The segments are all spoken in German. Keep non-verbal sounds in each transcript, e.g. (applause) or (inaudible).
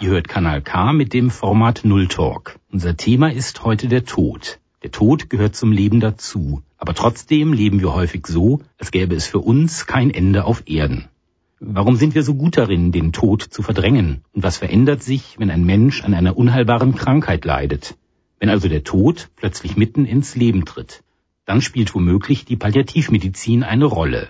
Ihr hört Kanal K mit dem Format Null Talk. Unser Thema ist heute der Tod. Der Tod gehört zum Leben dazu. Aber trotzdem leben wir häufig so, als gäbe es für uns kein Ende auf Erden. Warum sind wir so gut darin, den Tod zu verdrängen? Und was verändert sich, wenn ein Mensch an einer unheilbaren Krankheit leidet? Wenn also der Tod plötzlich mitten ins Leben tritt, dann spielt womöglich die Palliativmedizin eine Rolle.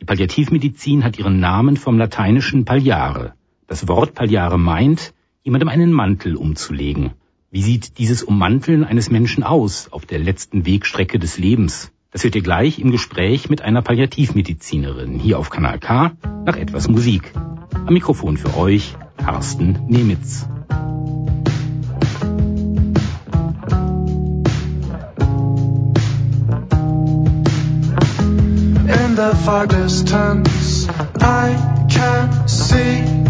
Die Palliativmedizin hat ihren Namen vom lateinischen Palliare. Das Wort Palliare meint, jemandem einen Mantel umzulegen. Wie sieht dieses Ummanteln eines Menschen aus auf der letzten Wegstrecke des Lebens? Das hört ihr gleich im Gespräch mit einer Palliativmedizinerin hier auf Kanal K nach etwas Musik. Am Mikrofon für euch Carsten Nemitz. In the far distance, I can see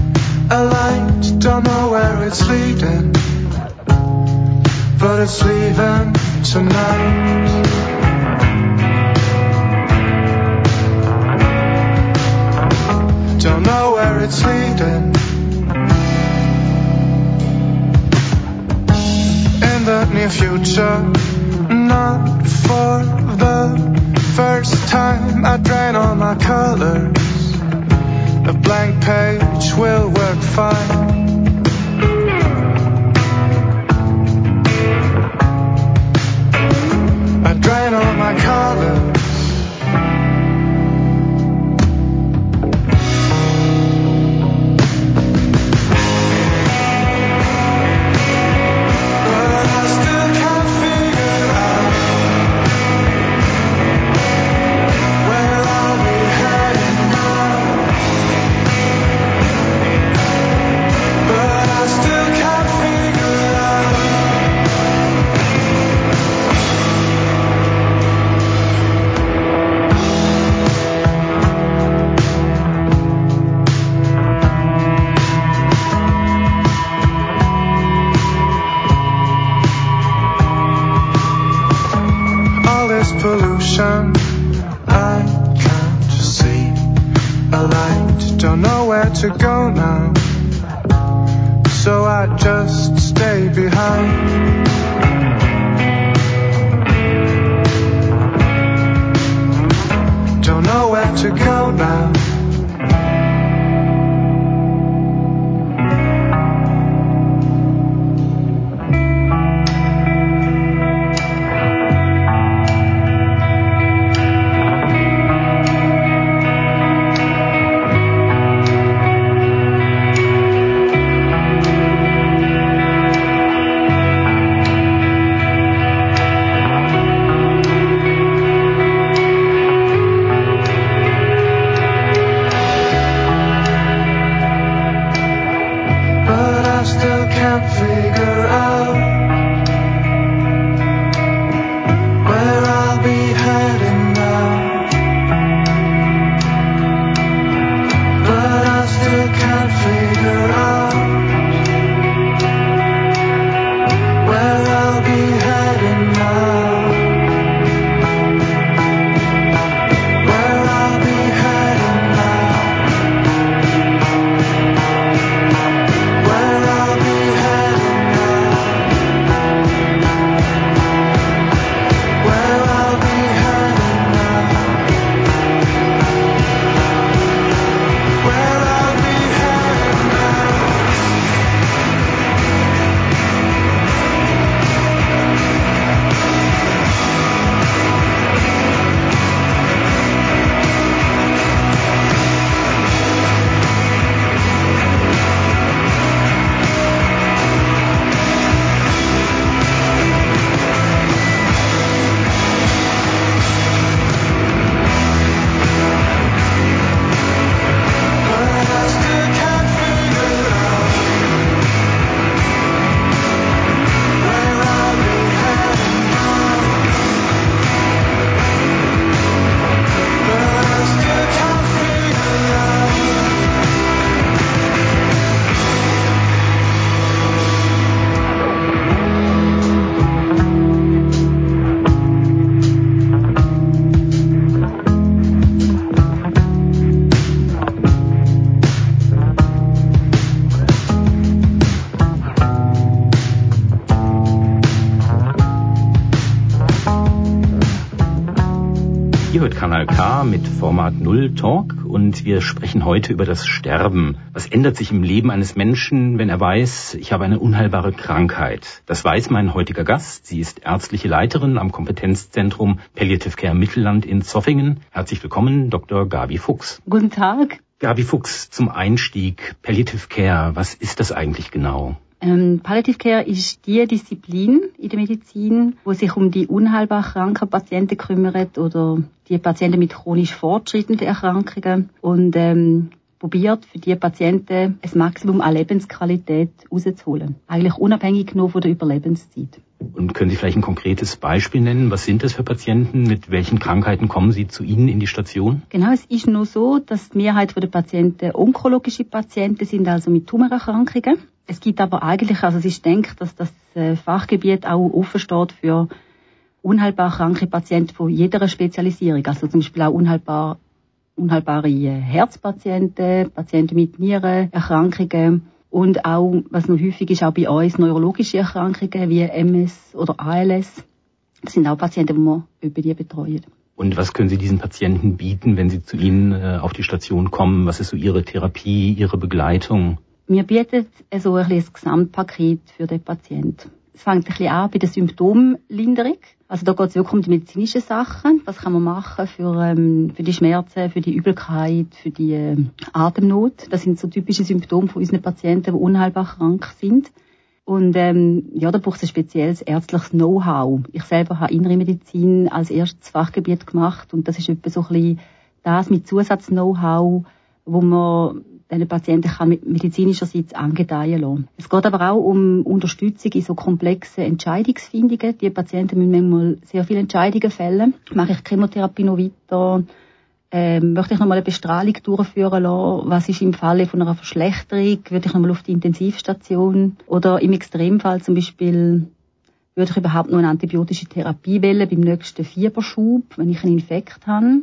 a light. Don't know where it's leading, but it's leaving tonight. don't know where it's leading. In the near future, not for the first time, I drain all my colors. A blank page will work fine. I drain all my colors. Null Talk und wir sprechen heute über das Sterben. Was ändert sich im Leben eines Menschen, wenn er weiß, ich habe eine unheilbare Krankheit? Das weiß mein heutiger Gast. Sie ist ärztliche Leiterin am Kompetenzzentrum Palliative Care Mittelland in Zoffingen. Herzlich willkommen, Dr. Gabi Fuchs. Guten Tag. Gabi Fuchs, zum Einstieg Palliative Care, was ist das eigentlich genau? Ähm, Palliative Care ist die Disziplin in der Medizin, wo sich um die unheilbar kranken Patienten kümmert oder die Patienten mit chronisch fortschreitenden Erkrankungen. Und ähm, probiert für die Patienten ein Maximum an Lebensqualität rauszuholen. Eigentlich unabhängig nur von der Überlebenszeit. Und können Sie vielleicht ein konkretes Beispiel nennen? Was sind das für Patienten? Mit welchen Krankheiten kommen Sie zu Ihnen in die Station? Genau, es ist nur so, dass die Mehrheit der Patienten onkologische Patienten sind, also mit Tumorerkrankungen. Es gibt aber eigentlich, also ich denke, dass das äh, Fachgebiet auch offen steht für unheilbar kranke Patienten von jeder Spezialisierung. Also zum Beispiel auch unheilbar, unheilbare äh, Herzpatienten, Patienten mit Nierenerkrankungen und auch, was noch häufig ist, auch bei uns neurologische Erkrankungen wie MS oder ALS. Das sind auch Patienten, die wir über die betreuen. Und was können Sie diesen Patienten bieten, wenn sie zu Ihnen äh, auf die Station kommen? Was ist so Ihre Therapie, Ihre Begleitung? Wir bieten so ein, ein Gesamtpaket für den Patienten. Es fängt ein bisschen an bei der Symptomlinderung. Also da geht es wirklich um die medizinischen Sachen. Was kann man machen für, ähm, für die Schmerzen, für die Übelkeit, für die äh, Atemnot. Das sind so typische Symptome von unseren Patienten, die unheilbar krank sind. Und ähm, ja, da braucht es ein spezielles ärztliches Know-how. Ich selber habe Innere Medizin als erstes Fachgebiet gemacht und das ist etwa so ein bisschen das mit Zusatz-Know-how, wo man diesen Patienten kann medizinischerseits angedeihen lassen. Es geht aber auch um Unterstützung in so komplexen Entscheidungsfindungen. Die Patienten müssen manchmal sehr viele Entscheidungen fällen. Mache ich Chemotherapie noch weiter? Ähm, möchte ich nochmal eine Bestrahlung durchführen lassen? Was ist im Falle von einer Verschlechterung? Würde ich nochmal auf die Intensivstation? Oder im Extremfall zum Beispiel, würde ich überhaupt noch eine antibiotische Therapie wählen beim nächsten Fieberschub, wenn ich einen Infekt habe?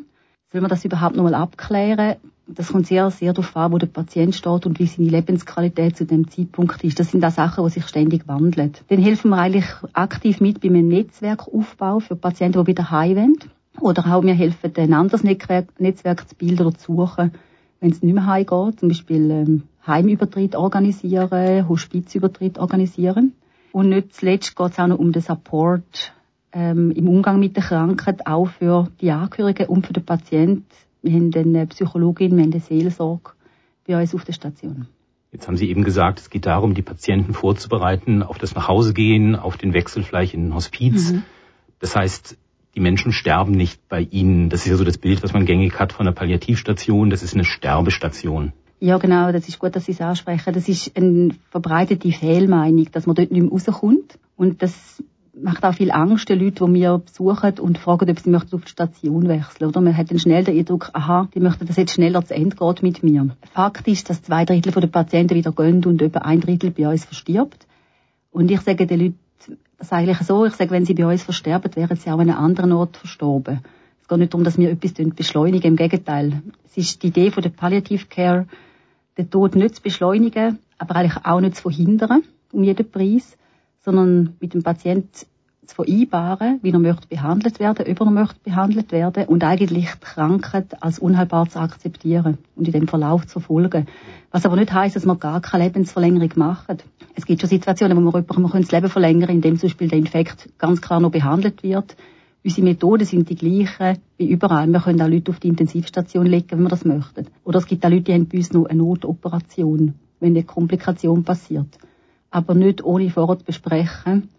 Soll man das überhaupt nochmal abklären? Das kommt sehr, sehr darauf an, wo der Patient steht und wie seine Lebensqualität zu dem Zeitpunkt ist. Das sind auch Sachen, die sich ständig wandeln. Dann helfen wir eigentlich aktiv mit beim Netzwerkaufbau für Patienten, die wieder heim wollen. Oder auch wir helfen, ein anderes Netzwerk, Netzwerk zu bilden oder zu suchen, wenn es nicht mehr heimgeht. Zum Beispiel ähm, Heimübertritt organisieren, Hospizübertritt organisieren. Und nicht zuletzt geht es auch noch um den Support ähm, im Umgang mit der Krankheit, auch für die Angehörigen und für den Patienten wir haben eine Psychologin, wir haben eine Seelsorge bei uns auf der Station. Jetzt haben Sie eben gesagt, es geht darum, die Patienten vorzubereiten auf das Nachhausegehen, auf den Wechsel vielleicht in ein Hospiz. Mhm. Das heißt, die Menschen sterben nicht bei Ihnen. Das ist ja so das Bild, was man gängig hat von einer Palliativstation. Das ist eine Sterbestation. Ja, genau, das ist gut, dass Sie es ansprechen. Das ist eine verbreitete Fehlmeinung, dass man dort nicht mehr rauskommt. Und das macht auch viel Angst den Leuten, die wir besuchen und fragen, ob sie auf die Station wechseln. Oder man hat dann schnell den Eindruck, aha, die möchten, dass jetzt schneller zu Ende geht mit mir. Fakt ist, dass zwei Drittel der Patienten wieder gehen und etwa ein Drittel bei uns verstirbt. Und ich sage den Leuten das eigentlich so, ich sage, wenn sie bei uns versterben, wären sie auch an einem anderen Ort verstorben. Es geht nicht darum, dass wir etwas beschleunigen, im Gegenteil. Es ist die Idee von der Palliative Care, den Tod nicht zu beschleunigen, aber eigentlich auch nicht zu verhindern, um jeden Preis, sondern mit dem Patienten zu vereinbaren, wie er möchte behandelt werden, ob er möchte behandelt werden und eigentlich die Krankheit als unheilbar zu akzeptieren und in dem Verlauf zu verfolgen. Was aber nicht heißt, dass man gar keine Lebensverlängerung macht. Es gibt schon Situationen, wo man jemandem das Leben verlängern kann, indem zum Beispiel der Infekt ganz klar noch behandelt wird. Unsere Methoden sind die gleichen wie überall. Wir können auch Leute auf die Intensivstation legen, wenn wir das möchten. Oder es gibt auch Leute, die haben bei uns noch eine Notoperation, wenn eine Komplikation passiert. Aber nicht ohne vorher zu besprechen,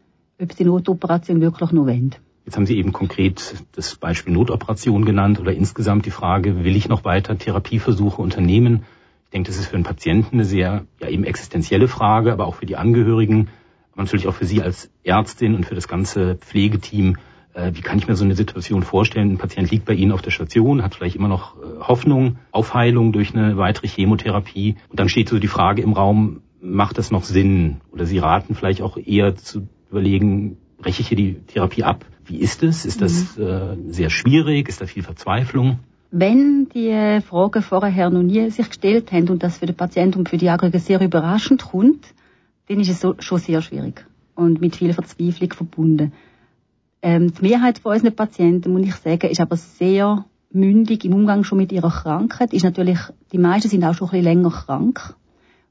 ob sie Notoperation wirklich noch wollen. Jetzt haben Sie eben konkret das Beispiel Notoperation genannt oder insgesamt die Frage, will ich noch weiter Therapieversuche unternehmen? Ich denke, das ist für einen Patienten eine sehr ja, eben existenzielle Frage, aber auch für die Angehörigen, aber natürlich auch für Sie als Ärztin und für das ganze Pflegeteam. Äh, wie kann ich mir so eine Situation vorstellen? Ein Patient liegt bei Ihnen auf der Station, hat vielleicht immer noch äh, Hoffnung auf Heilung durch eine weitere Chemotherapie. Und dann steht so die Frage im Raum, macht das noch Sinn? Oder Sie raten vielleicht auch eher zu überlegen, breche ich hier die Therapie ab? Wie ist es? Ist das mhm. äh, sehr schwierig? Ist da viel Verzweiflung? Wenn die Fragen vorher noch nie sich gestellt haben und das für den Patienten und für die Angehörigen sehr überraschend kommt, dann ist es so, schon sehr schwierig und mit viel Verzweiflung verbunden. Ähm, die Mehrheit von unseren Patienten, muss ich sagen, ist aber sehr mündig im Umgang schon mit ihrer Krankheit. Ist natürlich, die meisten sind auch schon ein bisschen länger krank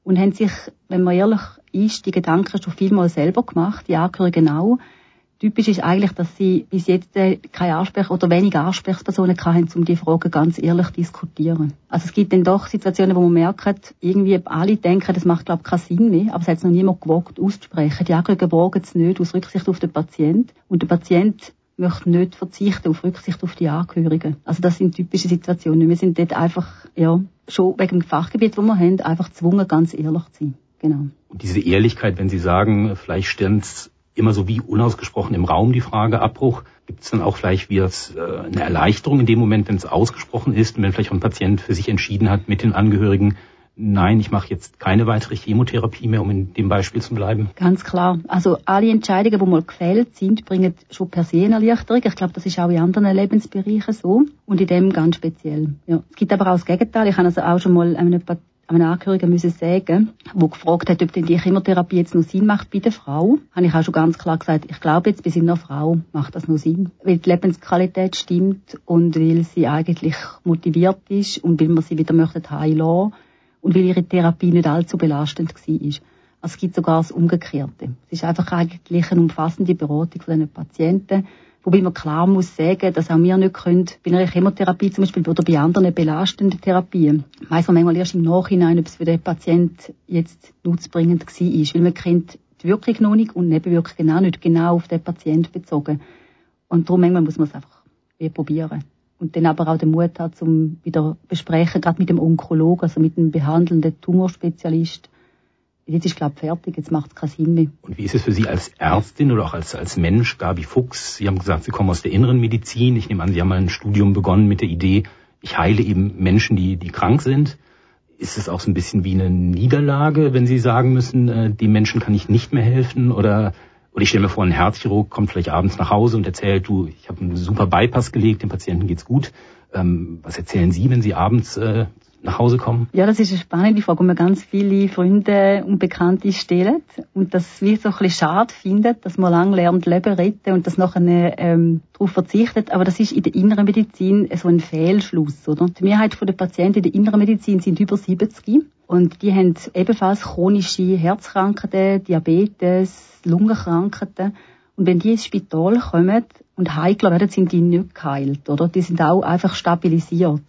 und haben sich, wenn man ehrlich ist, die Gedanken schon vielmal selber gemacht, die Angehörigen auch. Typisch ist eigentlich, dass sie bis jetzt äh, keine Ansprech- oder wenige Ansprechpersonen hatten, um die Fragen ganz ehrlich zu diskutieren. Also es gibt dann doch Situationen, wo man merkt, irgendwie alle denken, das macht glaube ich keinen Sinn mehr, aber es hat noch niemand gewagt auszusprechen. Die Angehörigen wagen es nicht aus Rücksicht auf den Patienten und der Patient möchte nicht verzichten auf Rücksicht auf die Angehörigen. Also das sind typische Situationen. Wir sind dort einfach, ja, schon wegen dem Fachgebiet, wo wir haben, einfach gezwungen, ganz ehrlich zu sein. Genau. Und diese Ehrlichkeit, wenn Sie sagen, vielleicht es immer so wie unausgesprochen im Raum die Frage Abbruch, gibt es dann auch vielleicht wieder äh, eine Erleichterung in dem Moment, wenn es ausgesprochen ist und wenn vielleicht auch ein Patient für sich entschieden hat, mit den Angehörigen nein, ich mache jetzt keine weitere Chemotherapie mehr, um in dem Beispiel zu bleiben? Ganz klar. Also alle Entscheidungen, die mal gefällt sind, bringen schon per se eine Erleichterung. Ich glaube, das ist auch in anderen Lebensbereichen so und in dem ganz speziell. Ja. Es gibt aber auch das Gegenteil. Ich habe also auch schon mal einem, einem Angehörigen müssen sagen, wo gefragt hat, ob denn die Chemotherapie jetzt noch Sinn macht bei der Frau, habe ich auch schon ganz klar gesagt, ich glaube jetzt bei seiner Frau macht das noch Sinn, weil die Lebensqualität stimmt und weil sie eigentlich motiviert ist und weil man sie wieder möchte heilen und weil ihre Therapie nicht allzu belastend war. Also es gibt sogar das Umgekehrte. Es ist einfach eigentlich eine umfassende Beratung von diesen Patienten, wobei man klar muss sagen, dass auch wir nicht können, bei einer Chemotherapie zum Beispiel oder bei anderen belastenden Therapien, weiss man manchmal erst im Nachhinein, ob es für den Patienten jetzt nutzbringend war, weil man kennt die Wirkung noch nicht und Nebenwirkungen auch nicht genau auf den Patienten bezogen. Und darum manchmal muss man es einfach probieren und dann aber auch den Mut hat, um wieder besprechen, gerade mit dem Onkologen, also mit dem behandelnden Tumorspezialist. Jetzt ist, glaube ich, fertig, jetzt macht es keinen Sinn mehr. Und wie ist es für Sie als Ärztin oder auch als, als Mensch, Gabi Fuchs? Sie haben gesagt, Sie kommen aus der inneren Medizin. Ich nehme an, Sie haben mal ein Studium begonnen mit der Idee, ich heile eben Menschen, die, die krank sind. Ist es auch so ein bisschen wie eine Niederlage, wenn Sie sagen müssen, äh, dem Menschen kann ich nicht mehr helfen? Oder oder ich stelle mir vor, ein Herzchirurg kommt vielleicht abends nach Hause und erzählt, du, ich habe einen super Bypass gelegt, dem Patienten geht's gut. Ähm, was erzählen Sie, wenn Sie abends äh, nach Hause kommen? Ja, das ist eine spannende Frage, die mir ganz viele Freunde und Bekannte stellen. Und das wie so ein bisschen schade findet, dass man lange lernt, Leben retten und das nachher ähm, darauf verzichtet. Aber das ist in der inneren Medizin so ein Fehlschluss, oder? Die Mehrheit der Patienten in der inneren Medizin sind über 70 und die haben ebenfalls chronische Herzkrankheiten, Diabetes, Lungenkrankheiten. Und wenn die ins Spital kommen und heikel werden, sind die nicht geheilt, oder? Die sind auch einfach stabilisiert.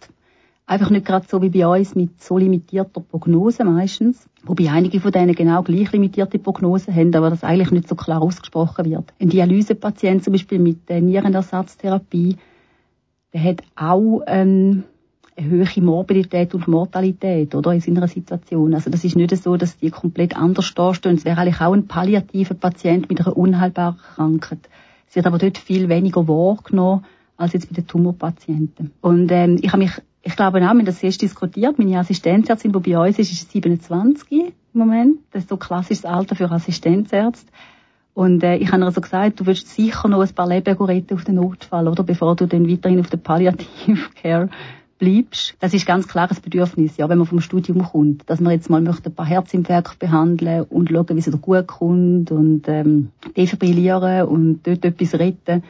Einfach nicht gerade so wie bei uns mit so limitierter Prognose meistens. Wobei einige von denen genau gleich limitierte Prognosen haben, aber das eigentlich nicht so klar ausgesprochen wird. Ein Dialysepatient zum Beispiel mit der Nierenersatztherapie, der hat auch ähm, eine höhere Morbidität und Mortalität, oder, in seiner Situation. Also das ist nicht so, dass die komplett anders dastehen. Es wäre eigentlich auch ein palliativer Patient mit einer unheilbaren Krankheit. Es wird aber dort viel weniger wahrgenommen als jetzt bei den Tumorpatienten. Und ähm, ich habe mich ich glaube auch, wir haben das erst diskutiert. Meine Assistenzärztin, die bei uns ist, ist 27 im Moment. Das ist so klassisches Alter für Assistenzärzte. Und äh, ich habe ihr so gesagt, du willst sicher noch ein paar Leben retten auf den Notfall, oder? Bevor du dann weiterhin auf der Palliative (laughs) Care bleibst. Das ist ganz klar ein Bedürfnis, ja, wenn man vom Studium kommt. Dass man jetzt mal möchte ein paar Herzinfarkte behandeln und schauen, wie es dir gut kommt und ähm, defibrillieren und dort etwas retten.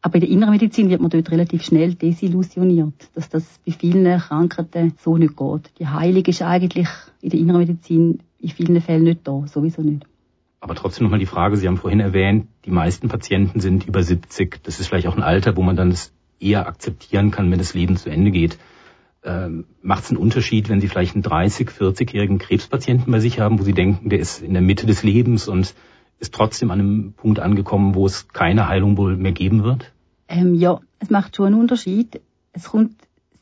Aber in der inneren Medizin wird man dort relativ schnell desillusioniert, dass das bei vielen Krankheiten so nicht geht. Die Heilung ist eigentlich in der inneren Medizin in vielen Fällen nicht da, sowieso nicht. Aber trotzdem nochmal die Frage, Sie haben vorhin erwähnt, die meisten Patienten sind über 70. Das ist vielleicht auch ein Alter, wo man dann es eher akzeptieren kann, wenn das Leben zu Ende geht. Ähm, Macht es einen Unterschied, wenn Sie vielleicht einen 30-, 40-jährigen Krebspatienten bei sich haben, wo Sie denken, der ist in der Mitte des Lebens und ist trotzdem an einem Punkt angekommen, wo es keine Heilung wohl mehr geben wird? Ähm, ja, es macht schon einen Unterschied. Es kommt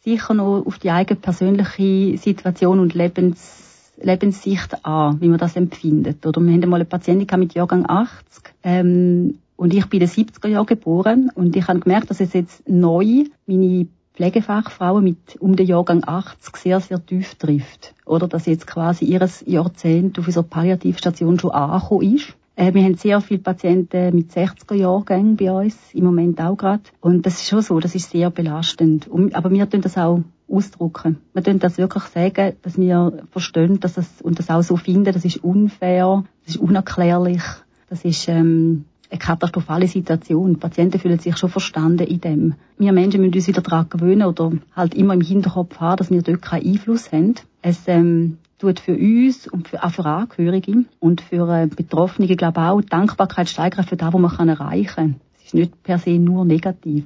sicher noch auf die eigene persönliche Situation und Lebens, Lebenssicht an, wie man das empfindet. Oder wir hatten mal eine Patientin mit Jahrgang 80 ähm, und ich bin in den 70er Jahren geboren und ich habe gemerkt, dass es jetzt neu meine Pflegefachfrauen mit um den Jahrgang 80 sehr, sehr tief trifft. Oder dass jetzt quasi ihres Jahrzehnt auf unserer Palliativstation schon angekommen ist. Äh, wir haben sehr viele Patienten mit 60er Jahrgängen bei uns, im Moment auch gerade. Und das ist schon so, das ist sehr belastend. aber wir tun das auch ausdrucken. Wir tun das wirklich sagen, dass wir verstehen, dass das, und das auch so finden, das ist unfair, das ist unerklärlich, das ist, ähm, eine katastrophale Situation. Die Patienten fühlen sich schon verstanden in dem. Wir Menschen müssen uns wieder daran gewöhnen oder halt immer im Hinterkopf haben, dass wir dort keinen Einfluss haben. Es ähm, tut für uns und für, auch für Angehörige und für äh, Betroffene, glaube ich, auch Dankbarkeit steigern für das, was man erreichen kann. Es ist nicht per se nur negativ.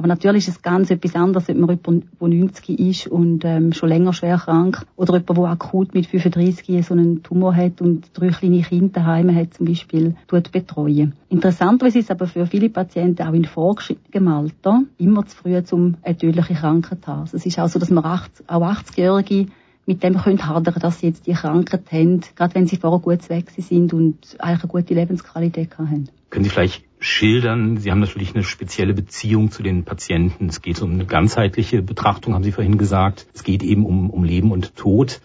Aber natürlich ist es ganz etwas anderes, ob man jemand, der 90 ist und ähm, schon länger schwer krank oder jemand, der akut mit 35 so einen Tumor hat und drei kleine Kinder daheim hat zum Beispiel, tut betreuen. Interessanterweise ist es aber für viele Patienten auch in vorgeschrittenem Alter immer zu früh, um eine tödliche Krankheit zu haben. Also es ist auch so, dass man 80, auch 80-Jährige mit dem können hadern, dass sie jetzt die Krankheit haben, gerade wenn sie vorher gut weg sind und eigentlich eine gute Lebensqualität haben. Können Sie vielleicht schildern, Sie haben natürlich eine spezielle Beziehung zu den Patienten. Es geht um eine ganzheitliche Betrachtung, haben Sie vorhin gesagt. Es geht eben um, um Leben und Tod.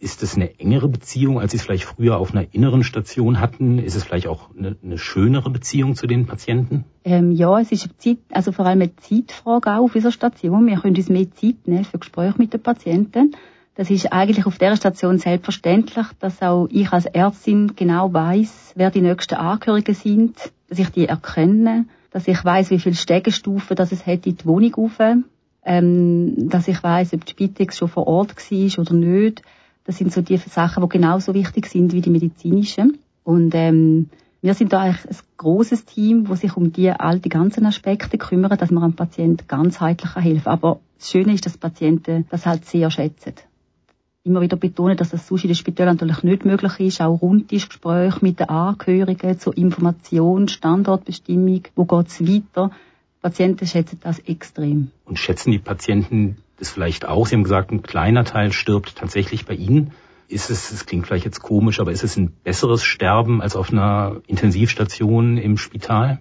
Ist es eine engere Beziehung, als Sie es vielleicht früher auf einer inneren Station hatten? Ist es vielleicht auch eine, eine schönere Beziehung zu den Patienten? Ähm, ja, es ist eine Zeit, also vor allem eine Zeitfrage auch auf dieser Station. Wir können uns mehr Zeit nehmen für Gespräche mit den Patienten. Das ist eigentlich auf der Station selbstverständlich, dass auch ich als Ärztin genau weiß, wer die nächsten Angehörigen sind, dass ich die erkenne, dass ich weiß, wie viele Stegenstufen das es hat in die Wohnung rauf, ähm, dass ich weiß, ob die Spitex schon vor Ort war oder nicht. Das sind so die Sachen, die genauso wichtig sind wie die medizinischen. Und ähm, wir sind da eigentlich ein großes Team, das sich um die all die ganzen Aspekte kümmert, dass man einem Patienten ganzheitlich kann. Aber das Schöne ist, dass Patienten das halt sehr schätzen immer wieder betonen, dass das sonst in den Spitälern natürlich nicht möglich ist. Auch Rundtischgespräche mit den Angehörigen zur Information, Standortbestimmung, wo geht's weiter. Patienten schätzen das extrem. Und schätzen die Patienten das vielleicht auch? Sie haben gesagt, ein kleiner Teil stirbt tatsächlich bei Ihnen. Ist es, es klingt vielleicht jetzt komisch, aber ist es ein besseres Sterben als auf einer Intensivstation im Spital?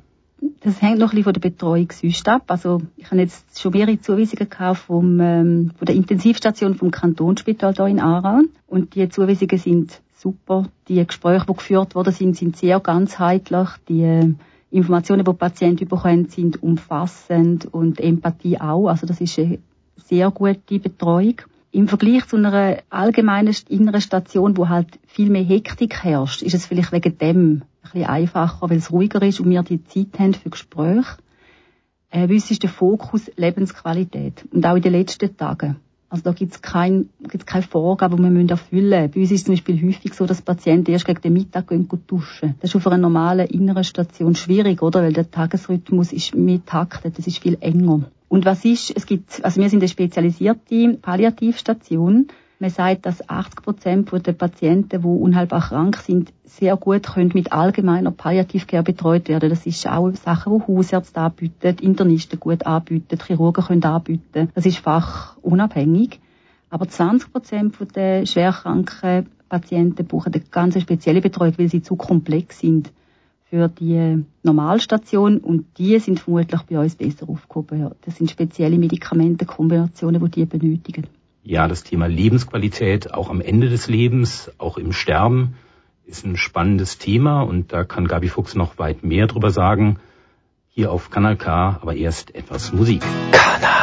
Das hängt noch ein bisschen von der Betreuung sonst ab. Also ich habe jetzt schon mehrere Zuweisungen gehabt vom, ähm, von der Intensivstation vom Kantonsspital hier in Aarau. Und die Zuweisungen sind super. Die Gespräche, die geführt worden sind, sind sehr ganzheitlich. Die äh, Informationen, die, die Patienten bekommen, sind umfassend und Empathie auch. Also das ist eine sehr gute Betreuung. Im Vergleich zu einer allgemeinen inneren Station, wo halt viel mehr Hektik herrscht, ist es vielleicht wegen dem ein einfacher, weil es ruhiger ist und wir die Zeit haben für Gespräche. Äh, bei uns ist der Fokus Lebensqualität. Und auch in den letzten Tagen. Also da gibt es kein, gibt's keine Vorgabe, die wir erfüllen müssen. Bei uns ist es zum Beispiel häufig so, dass Patienten erst gegen den Mittag gehen duschen. Das ist auf einer normalen inneren Station schwierig, oder? Weil der Tagesrhythmus ist mehr taktet, das ist viel enger. Und was ist, es gibt, also wir sind eine spezialisierte Palliativstation. Man sagt, dass 80 Prozent der Patienten, die unheilbar krank sind, sehr gut können mit allgemeiner Palliativcare betreut werden. Das ist auch Sachen, die Hausärzte anbieten, Internisten gut anbieten, Chirurgen können anbieten. Das ist fachunabhängig. Aber 20 Prozent der schwerkranken Patienten brauchen eine ganz spezielle Betreuung, weil sie zu komplex sind für die Normalstation und die sind vermutlich bei uns besser aufgehoben. Das sind spezielle Medikamentenkombinationen, die die benötigen. Ja, das Thema Lebensqualität auch am Ende des Lebens, auch im Sterben, ist ein spannendes Thema und da kann Gabi Fuchs noch weit mehr drüber sagen. Hier auf Kanal K, aber erst etwas Musik. Kanal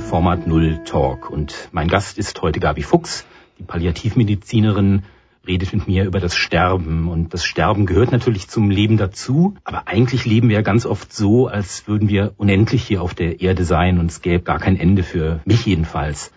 Format Null Talk und mein Gast ist heute Gabi Fuchs, die Palliativmedizinerin, redet mit mir über das Sterben und das Sterben gehört natürlich zum Leben dazu, aber eigentlich leben wir ja ganz oft so, als würden wir unendlich hier auf der Erde sein und es gäbe gar kein Ende für mich jedenfalls.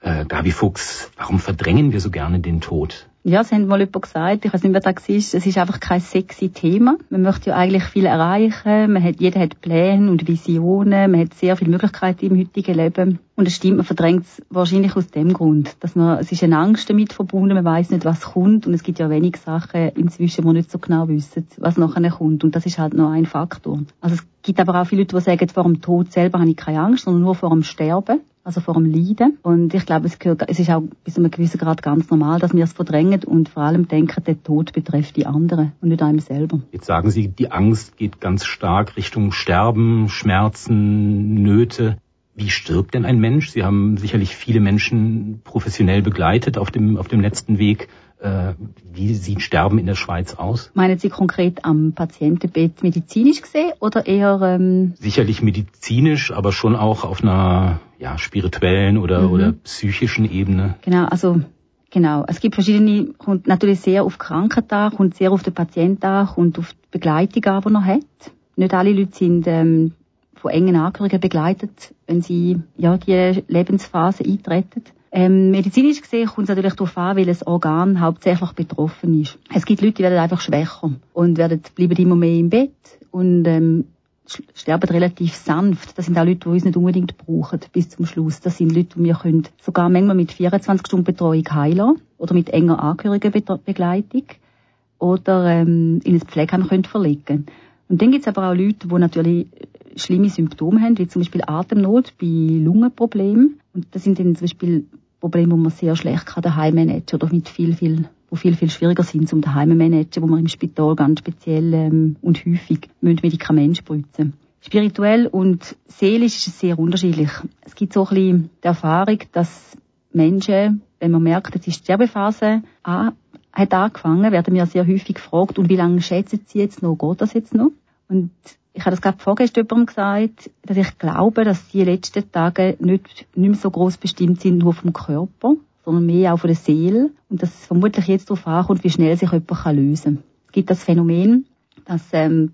Äh, Gabi Fuchs, warum verdrängen wir so gerne den Tod? Ja, es hat mal jemand gesagt, ich weiß nicht, wer das war, es ist einfach kein sexy Thema. Man möchte ja eigentlich viel erreichen, man hat, jeder hat Pläne und Visionen, man hat sehr viele Möglichkeiten im heutigen Leben. Und es stimmt, man verdrängt es wahrscheinlich aus dem Grund, dass man, es ist eine Angst damit verbunden, man weiß nicht, was kommt. Und es gibt ja wenig Sachen inzwischen, wo nicht so genau wissen, was nachher kommt. Und das ist halt noch ein Faktor. Also es gibt aber auch viele Leute, die sagen, vor dem Tod selber habe ich keine Angst, sondern nur vor dem Sterben also vor dem Leiden. Und ich glaube, es, gehört, es ist auch bis zu einem gewissen Grad ganz normal, dass wir es verdrängen und vor allem denken, der Tod betrifft die anderen und nicht einem selber. Jetzt sagen Sie, die Angst geht ganz stark Richtung Sterben, Schmerzen, Nöte. Wie stirbt denn ein Mensch? Sie haben sicherlich viele Menschen professionell begleitet auf dem, auf dem letzten Weg. Äh, wie sieht Sterben in der Schweiz aus? Meinen Sie konkret am Patientenbett medizinisch gesehen oder eher... Ähm Sicherlich medizinisch, aber schon auch auf einer ja, spirituellen oder, Mhm. oder psychischen Ebene. Genau, also genau. Es gibt verschiedene, kommt natürlich sehr auf die Krankheit an, kommt sehr auf den Patienten an und auf die Begleitung an, die er hat. Nicht alle Leute sind ähm, von engen Angehörigen begleitet, wenn sie ja die Lebensphase eintreten. Ähm, medizinisch gesehen kommt es natürlich darauf an, welches Organ hauptsächlich betroffen ist. Es gibt Leute, die werden einfach schwächer und werden, bleiben immer mehr im Bett und ähm, sterben relativ sanft. Das sind auch Leute, die uns nicht unbedingt brauchen bis zum Schluss. Das sind Leute, die wir können sogar manchmal mit 24 Stunden Betreuung heilen oder mit enger Angehörigenbegleitung oder ähm, in ein Pflegeheim können verlegen Und dann gibt es aber auch Leute, die natürlich schlimme Symptome haben, wie zum Beispiel Atemnot bei Lungenproblemen. Und das sind dann zum Beispiel Problem, wo man sehr schlecht daheim managen kann oder mit viel, viel, wo viel, viel schwieriger sind zum daheim managen, wo man im Spital ganz speziell ähm, und häufig Medikamente spritzen Spirituell und seelisch ist es sehr unterschiedlich. Es gibt so ein bisschen die Erfahrung, dass Menschen, wenn man merkt, dass die Sterbephase an, hat angefangen, werden wir sehr häufig gefragt, und wie lange schätzen Sie jetzt noch, geht das jetzt noch? Und ich habe das gerade vorgestern jemandem gesagt, dass ich glaube, dass die letzten Tage nicht, nicht mehr so groß bestimmt sind nur vom Körper, sondern mehr auch von der Seele und dass es vermutlich jetzt darauf ankommt, wie schnell sich jemand lösen kann. Es gibt das Phänomen, dass ähm,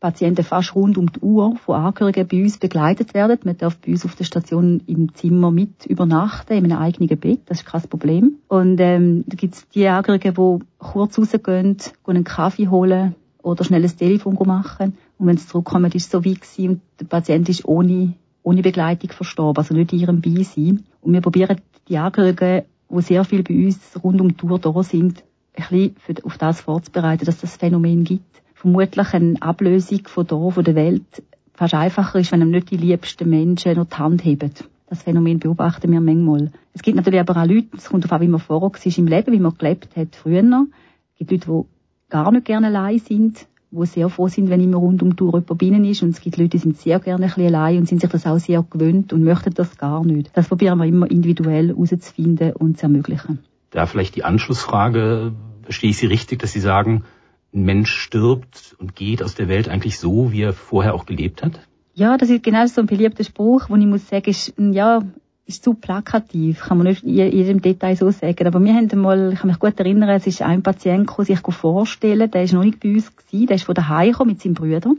Patienten fast rund um die Uhr von Angehörigen bei uns begleitet werden. Man darf bei uns auf der Station im Zimmer mit übernachten, in einem eigenen Bett. Das ist kein Problem. Und ähm, da gibt es die Angehörigen, die kurz rausgehen, gehen einen Kaffee holen oder schnell ein Telefon machen und wenn sie zurückkommen, ist es so wie gewesen und der Patient ist ohne, ohne Begleitung verstorben, also nicht in ihrem Beisein. Und wir probieren die Angehörigen, die sehr viel bei uns rund um die Tour da sind, ein bisschen auf das vorzubereiten, dass das Phänomen gibt. Vermutlich eine Ablösung von da, von der Welt, fast einfacher ist, wenn einem nicht die liebsten Menschen noch die Hand heben. Das Phänomen beobachten wir manchmal. Es gibt natürlich aber auch Leute, es kommt auf an, wie man vorher war im Leben, wie man gelebt hat früher. Es gibt Leute, die gar nicht gerne allein sind, die sehr froh sind, wenn immer rund um die Tour jemand ist. Und es gibt Leute, die sind sehr gerne ein bisschen allein und sind sich das auch sehr gewöhnt und möchten das gar nicht. Das probieren wir immer individuell herauszufinden und zu ermöglichen. Da vielleicht die Anschlussfrage, verstehe ich Sie richtig, dass Sie sagen, ein Mensch stirbt und geht aus der Welt eigentlich so, wie er vorher auch gelebt hat? Ja, das ist genau so ein beliebter Spruch, wo ich muss sagen, ist, ja, ist zu plakativ, kann man nicht in jedem Detail so sagen. Aber wir haben einmal, ich kann mich gut erinnern, es ist ein Patient gekommen, sich vorstellen, der ist noch nicht bei uns gewesen, der ist von daheim gekommen mit seinem Bruder.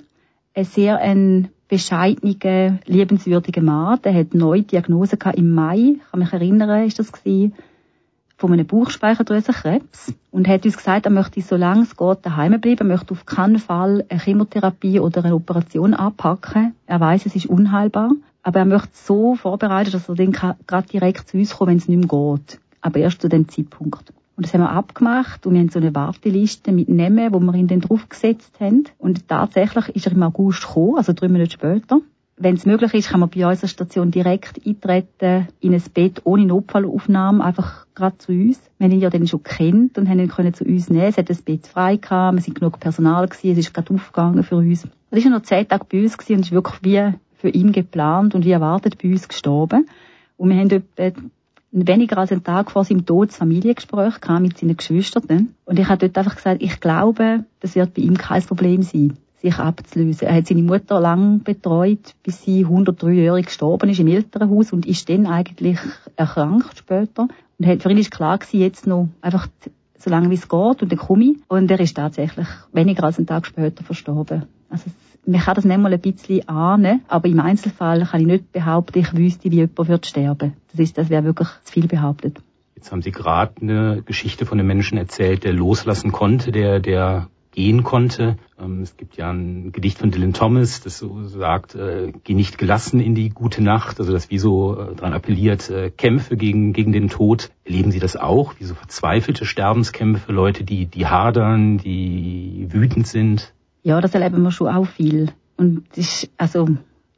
Ein sehr ein bescheidener, liebenswürdiger Mann, der hat neue Diagnose gehabt im Mai, ich kann mich erinnern, ist das gewesen, von einem Bauchspeicheldrüsenkrebs und hat uns gesagt, er möchte, solange es geht, daheim bleiben, er möchte auf keinen Fall eine Chemotherapie oder eine Operation anpacken. Er weiß, es ist unheilbar. Aber er möchte so vorbereiten, dass er dann gerade direkt zu uns kommt, wenn es nicht mehr geht. Aber erst zu dem Zeitpunkt. Und das haben wir abgemacht und wir haben so eine Warteliste mit Namen, wo wir ihn dann draufgesetzt haben. Und tatsächlich ist er im August gekommen, also drei Monate später. Wenn es möglich ist, kann man bei unserer Station direkt eintreten in ein Bett ohne Notfallaufnahme, einfach gerade zu uns. Wir haben ihn ja dann schon kennt und haben ihn können zu uns nehmen. Es hat das Bett frei gehabt, wir sind genug Personal gewesen, es ist gerade aufgegangen für uns. Ist ja noch zehn Tage bei uns und ist wirklich wie für ihn geplant und wie erwartet bei uns gestorben. Und wir haben etwa weniger als einen Tag vor seinem Tod das Familiengespräch mit seinen Geschwistern. Und ich habe dort einfach gesagt, ich glaube, das wird bei ihm kein Problem sein, sich abzulösen. Er hat seine Mutter lang betreut, bis sie 103-jährig gestorben ist im Elternhaus und ist dann eigentlich erkrankt später. Und für ihn ist klar gewesen, jetzt noch einfach so lange wie es geht und dann komme ich. Und er ist tatsächlich weniger als einen Tag später verstorben. Also man kann das nicht mal ein bisschen ahnen, aber im Einzelfall kann ich nicht behaupten, ich wüsste, wie jemand wird sterben. Das ist, das wäre wirklich zu viel behauptet. Jetzt haben Sie gerade eine Geschichte von einem Menschen erzählt, der loslassen konnte, der, der gehen konnte. Ähm, es gibt ja ein Gedicht von Dylan Thomas, das so sagt, äh, geh nicht gelassen in die gute Nacht, also das wie so äh, daran appelliert, äh, Kämpfe gegen, gegen den Tod. Erleben Sie das auch, wie so verzweifelte Sterbenskämpfe, Leute, die, die hadern, die wütend sind? Ja, das erleben wir schon auch viel. Und das ist, also,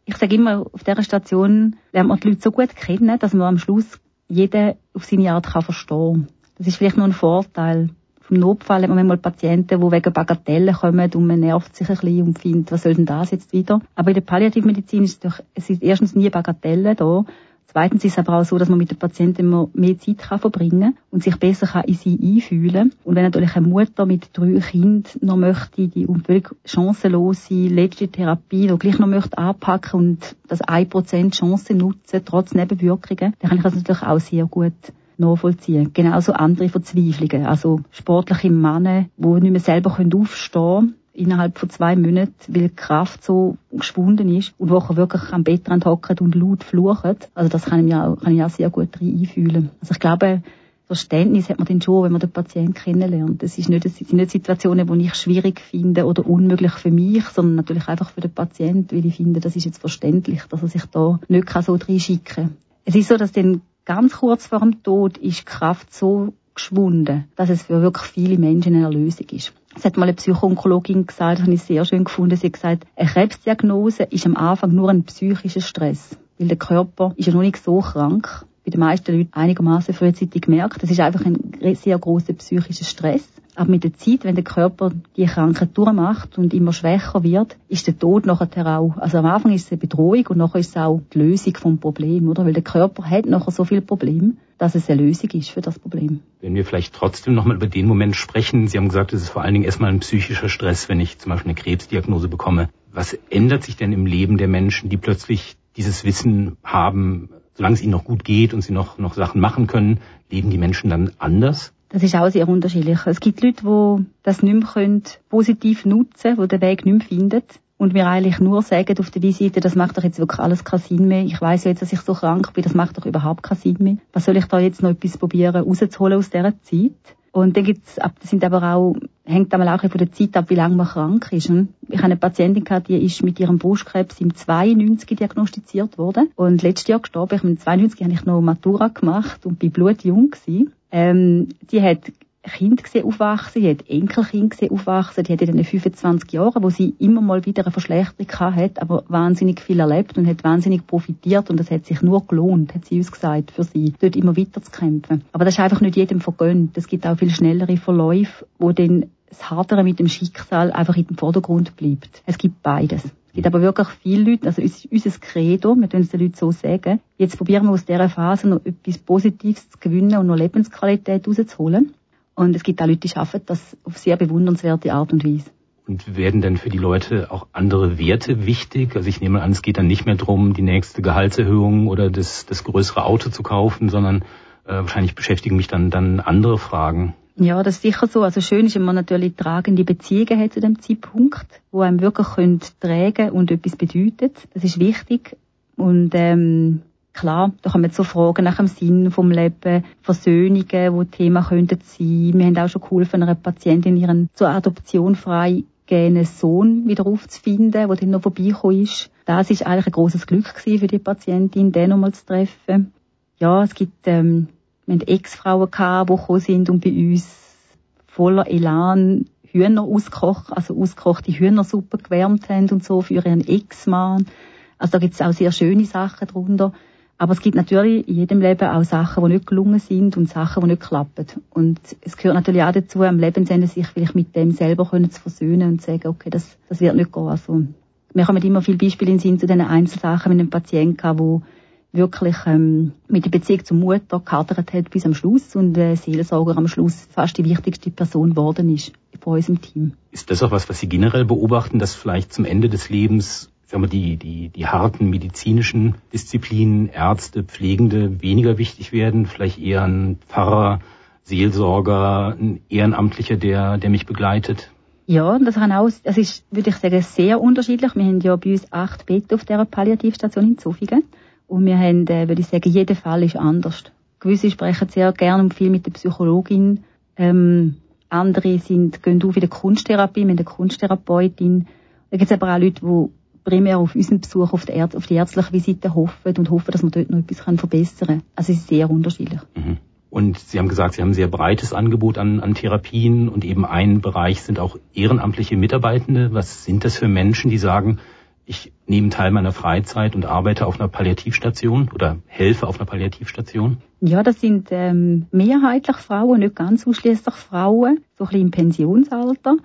ich sage immer, auf dieser Station lernt man die Leute so gut kennen, dass man am Schluss jeden auf seine Art kann verstehen Das ist vielleicht nur ein Vorteil. Vom Notfall hat man manchmal Patienten, die wegen Bagatellen kommen und man nervt sich ein bisschen und findet, was soll denn das jetzt wieder? Aber in der Palliativmedizin ist es doch, es ist erstens nie Bagatellen da Zweitens ist es aber auch so, dass man mit den Patienten immer mehr Zeit kann verbringen und sich besser kann in sie einfühlen Und wenn natürlich eine Mutter mit drei Kindern noch möchte, die völlig chancenlose letzte Therapie noch gleich noch möchte anpacken und das 1% Chance nutzen, trotz Nebenwirkungen, dann kann ich das natürlich auch sehr gut nachvollziehen. Genauso andere Verzweiflungen. Also sportliche Männer, die nicht mehr selber aufstehen können innerhalb von zwei Monaten, weil die Kraft so geschwunden ist und wo er wirklich am Bettrand hockt und laut flucht. Also das kann ich, mir auch, kann ich auch sehr gut einfühlen. Also ich glaube, Verständnis hat man dann schon, wenn man den Patienten kennenlernt. Das, ist nicht, das sind nicht Situationen, die ich schwierig finde oder unmöglich für mich, sondern natürlich einfach für den Patienten, weil ich finde, das ist jetzt verständlich, dass er sich da nicht so reinschicken kann. Es ist so, dass dann ganz kurz vor dem Tod ist die Kraft so geschwunden, dass es für wirklich viele Menschen eine Erlösung ist. Es hat mal eine Psychoonkologin gesagt, das habe ich sehr schön gefunden. Sie hat gesagt, eine Krebsdiagnose ist am Anfang nur ein psychischer Stress. Weil der Körper ist ja noch nicht so krank. bei den meisten Leuten einigermaßen frühzeitig gemerkt. Das ist einfach ein sehr großer psychischer Stress. Aber mit der Zeit, wenn der Körper die Krankheit durchmacht und immer schwächer wird, ist der Tod nachher auch, also am Anfang ist es eine Bedrohung und nachher ist es auch die Lösung vom Problem, oder? Weil der Körper hat nachher so viel Problem, dass es eine Lösung ist für das Problem. Wenn wir vielleicht trotzdem nochmal über den Moment sprechen, Sie haben gesagt, es ist vor allen Dingen erstmal ein psychischer Stress, wenn ich zum Beispiel eine Krebsdiagnose bekomme. Was ändert sich denn im Leben der Menschen, die plötzlich dieses Wissen haben, solange es ihnen noch gut geht und sie noch, noch Sachen machen können, leben die Menschen dann anders? Das ist auch sehr unterschiedlich. Es gibt Leute, die das nicht mehr können, positiv nutzen können, die den Weg nicht mehr finden. Und mir eigentlich nur sagen auf der Visite, das macht doch jetzt wirklich alles keinen Sinn mehr. Ich weiß ja jetzt, dass ich so krank bin, das macht doch überhaupt keinen Sinn mehr. Was soll ich da jetzt noch etwas probieren rauszuholen aus dieser Zeit? Und dann gibt's, das sind aber auch, hängt einmal auch von der Zeit ab, wie lange man krank ist. Ich habe eine Patientin gehabt, die ist mit ihrem Brustkrebs im 92 diagnostiziert worden. Und letztes Jahr gestorben. Ich, im 92 habe ich noch Matura gemacht und bin blutjung gewesen. Ähm, die hat Kind gesehen aufwachsen, die hat Enkelkind gesehen aufwachsen, die hat in den 25 Jahren, wo sie immer mal wieder eine Verschlechterung hat, aber wahnsinnig viel erlebt und hat wahnsinnig profitiert und das hat sich nur gelohnt, hat sie uns gesagt, für sie, dort immer weiter zu kämpfen. Aber das ist einfach nicht jedem vergönnt. Es gibt auch viel schnellere Verläufe, wo dann das Hadere mit dem Schicksal einfach in den Vordergrund bleibt. Es gibt beides. Es gibt aber wirklich viele Leute, also unser Credo, wir können es den Leuten so sagen, jetzt probieren wir aus dieser Phase noch etwas Positives zu gewinnen und noch Lebensqualität rauszuholen. Und es gibt auch Leute, die schaffen das auf sehr bewundernswerte Art und Weise. Und werden denn für die Leute auch andere Werte wichtig? Also ich nehme an, es geht dann nicht mehr darum, die nächste Gehaltserhöhung oder das, das größere Auto zu kaufen, sondern äh, wahrscheinlich beschäftigen mich dann, dann andere Fragen. Ja, das ist sicher so. Also schön ist, wenn man natürlich tragende Beziehungen hat zu dem Zeitpunkt, wo einem wirklich könnt tragen und etwas bedeutet. Das ist wichtig. Und ähm, klar, da kommen so Fragen nach dem Sinn vom Leben, Versöhnungen, wo Thema könnten sein. Wir haben auch schon geholfen, einer Patientin ihren zur Adoption frei gegebenen Sohn wieder aufzufinden, der dann noch vorbeigekommen ist. Das ist eigentlich ein großes Glück für die Patientin, den nochmal zu treffen. Ja, es gibt ähm, wir hatten Ex-Frauen gehabt, die gekommen sind und bei uns voller Elan Hühner auskochen, also ausgekochte Hühnersuppe gewärmt haben und so für ihren Ex-Mann. Also da gibt es auch sehr schöne Sachen drunter. Aber es gibt natürlich in jedem Leben auch Sachen, die nicht gelungen sind und Sachen, die nicht klappen. Und es gehört natürlich auch dazu, am Lebensende sich vielleicht mit dem selber können zu versöhnen und zu sagen, okay, das, das wird nicht gehen. Also, wir haben immer viele Beispiele in Sinn zu diesen Einzelsachen mit einem Patienten wo wirklich ähm, mit der Beziehung zur Mutter gehadert hat bis am Schluss und äh, Seelsorger am Schluss fast die wichtigste Person geworden ist von unserem Team. Ist das auch was, was Sie generell beobachten, dass vielleicht zum Ende des Lebens sagen wir, die, die, die harten medizinischen Disziplinen, Ärzte, Pflegende weniger wichtig werden, vielleicht eher ein Pfarrer, Seelsorger, ein Ehrenamtlicher, der, der mich begleitet? Ja, das, kann auch, das ist, würde ich sagen, sehr unterschiedlich. Wir haben ja bei uns acht Betten auf dieser Palliativstation in Zofingen. Und wir haben, äh, würde ich sagen, jeder Fall ist anders. Gewisse sprechen sehr gerne und viel mit der Psychologin. Ähm, andere sind, gehen auf in der Kunsttherapie mit der Kunsttherapeutin. Da gibt es aber auch Leute, die primär auf unseren Besuch auf die, Ärz auf die ärztliche Visite hoffen und hoffen, dass man dort noch etwas verbessern kann. Also es ist sehr unterschiedlich. Mhm. Und Sie haben gesagt, Sie haben ein sehr breites Angebot an, an Therapien und eben ein Bereich sind auch ehrenamtliche Mitarbeitende. Was sind das für Menschen, die sagen, ich nehme Teil meiner Freizeit und arbeite auf einer Palliativstation oder helfe auf einer Palliativstation? Ja, das sind ähm, mehrheitlich Frauen, nicht ganz ausschließlich Frauen, so ein bisschen im Pensionsalter,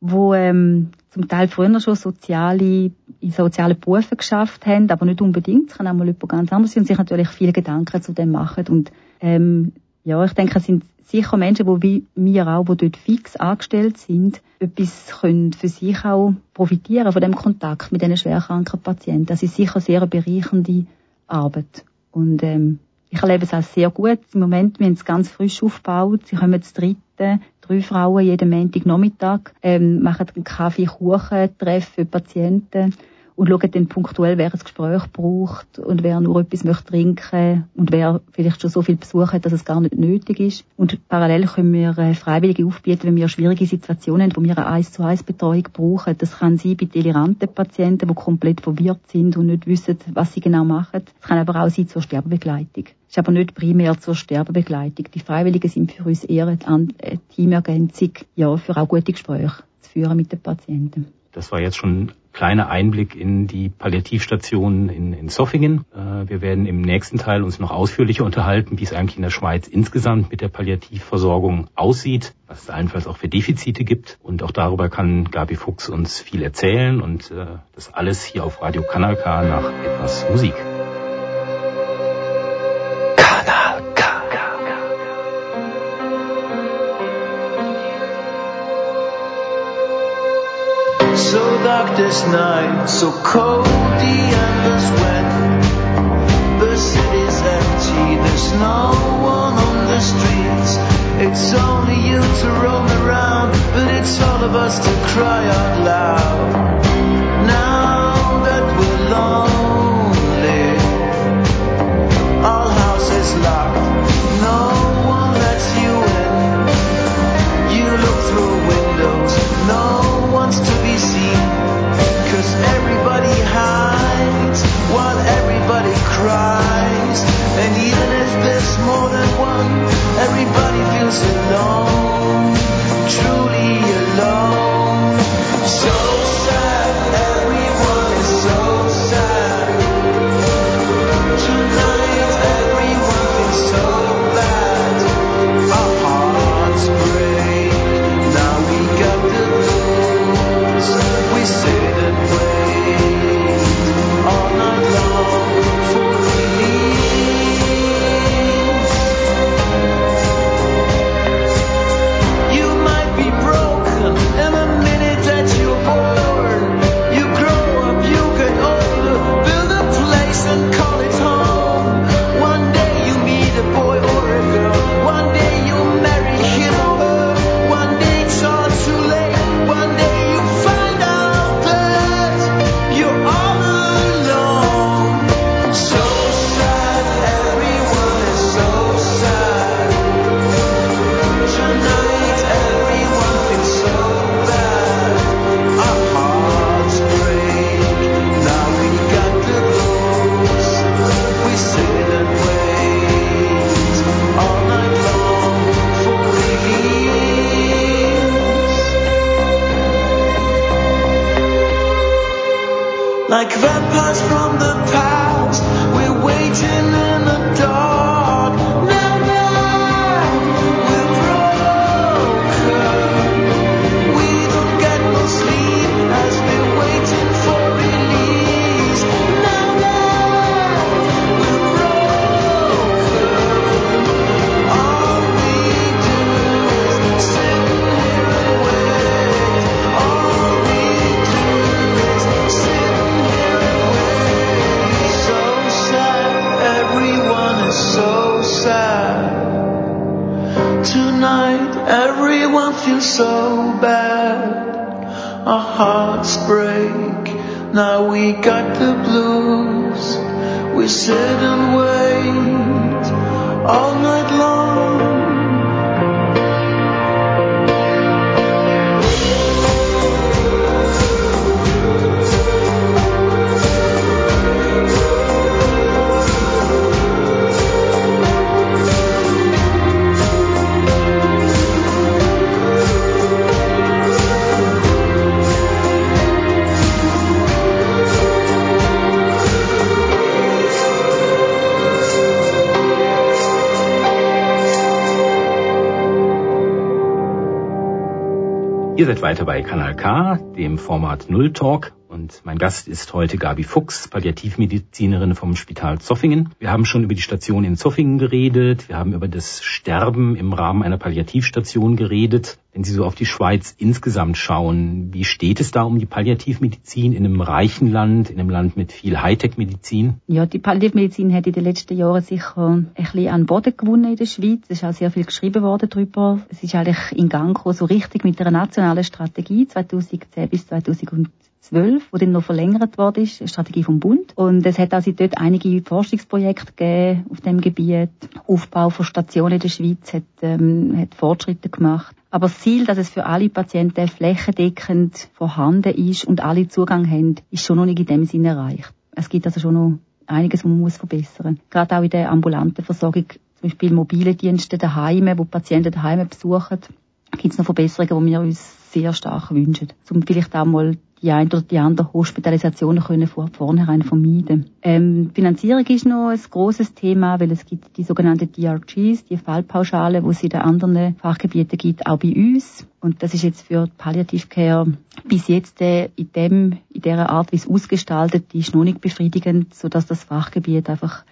wo ähm, zum Teil früher schon soziale, in sozialen Berufen geschafft haben, aber nicht unbedingt. Es kann auch mal jemand ganz anders sein und sich natürlich viele Gedanken zu dem machen. Und ähm, ja, ich denke, es sind sicher Menschen, die wie wir auch, die dort fix angestellt sind, etwas können für sich auch profitieren von dem Kontakt mit diesen schwerkranken Patienten. Das ist sicher sehr eine bereichernde Arbeit. Und ähm, ich erlebe es auch sehr gut. Im Moment, wir haben es ganz frisch aufgebaut. Sie kommen jetzt dritte, drei Frauen jeden Montagnachmittag, ähm, machen einen Kaffee-Kuchen-Treff für Patienten und schauen dann punktuell, wer ein Gespräch braucht und wer nur etwas möchte trinken und wer vielleicht schon so viel Besuch hat, dass es gar nicht nötig ist. Und parallel können wir äh, Freiwillige aufbieten, wenn wir schwierige Situationen haben, wo wir eine 1 zu 1 Betreuung brauchen. Das kann sein bei deliranten Patienten, die komplett verwirrt sind und nicht wissen, was sie genau machen. Es kann aber auch sein zur Sterbebegleitung. Ist aber nicht primär zur Sterbebegleitung. Die Freiwilligen sind für uns eher eine Teamergänzung, ja, für auch gute Gespräche zu führen mit den Patienten. Das war jetzt schon kleiner Einblick in die Palliativstation in, in Soffingen. Äh, wir werden im nächsten Teil uns noch ausführlicher unterhalten, wie es eigentlich in der Schweiz insgesamt mit der Palliativversorgung aussieht, was es allenfalls auch für Defizite gibt. Und auch darüber kann Gabi Fuchs uns viel erzählen und äh, das alles hier auf Radio Kanal K nach etwas Musik. Dark this night, so cold the endless wet. The city's empty, there's no one on the streets. It's only you to roam around, but it's all of us to cry out loud. Now that we're lonely, our house is locked, no one lets you in. You look through windows, no one's to be seen. Cause everybody hides while everybody cries. And even if there's more than one, everybody feels alone. Truly alone. So Like vampires from the past, we're waiting in the dark. Ihr seid weiter bei Kanal K, dem Format Null Talk. Und mein Gast ist heute Gabi Fuchs, Palliativmedizinerin vom Spital Zoffingen. Wir haben schon über die Station in Zoffingen geredet. Wir haben über das Sterben im Rahmen einer Palliativstation geredet. Wenn Sie so auf die Schweiz insgesamt schauen, wie steht es da um die Palliativmedizin in einem reichen Land, in einem Land mit viel Hightech-Medizin? Ja, die Palliativmedizin hat in den letzten Jahren sicher ein bisschen an Boden gewonnen in der Schweiz. Es ist auch sehr viel geschrieben worden darüber. Es ist eigentlich in Gang gekommen, so richtig mit einer nationalen Strategie 2010 bis 2012, wo dann noch verlängert worden ist, eine Strategie vom Bund. Und es hat also dort einige Forschungsprojekte gegeben auf dem Gebiet. Aufbau von Stationen in der Schweiz hat, ähm, hat Fortschritte gemacht. Aber das Ziel, dass es für alle Patienten flächendeckend vorhanden ist und alle Zugang haben, ist schon noch nicht in dem Sinne erreicht. Es gibt also schon noch einiges, was man muss verbessern. Gerade auch in der ambulanten Versorgung, zum Beispiel mobile Dienste daheim, wo Patienten daheim besuchen, gibt es noch Verbesserungen, die wir uns sehr stark wünschen. Um vielleicht auch mal die eine oder die andere Hospitalisation können von vornherein vermeiden. Ähm, Finanzierung ist noch ein großes Thema, weil es gibt die sogenannten DRGs, die Fallpauschale, wo es in anderen Fachgebieten gibt, auch bei uns. Und das ist jetzt für Palliativcare bis jetzt äh, in dem, in der Art, wie es ausgestaltet ist, noch nicht befriedigend, sodass das Fachgebiet einfach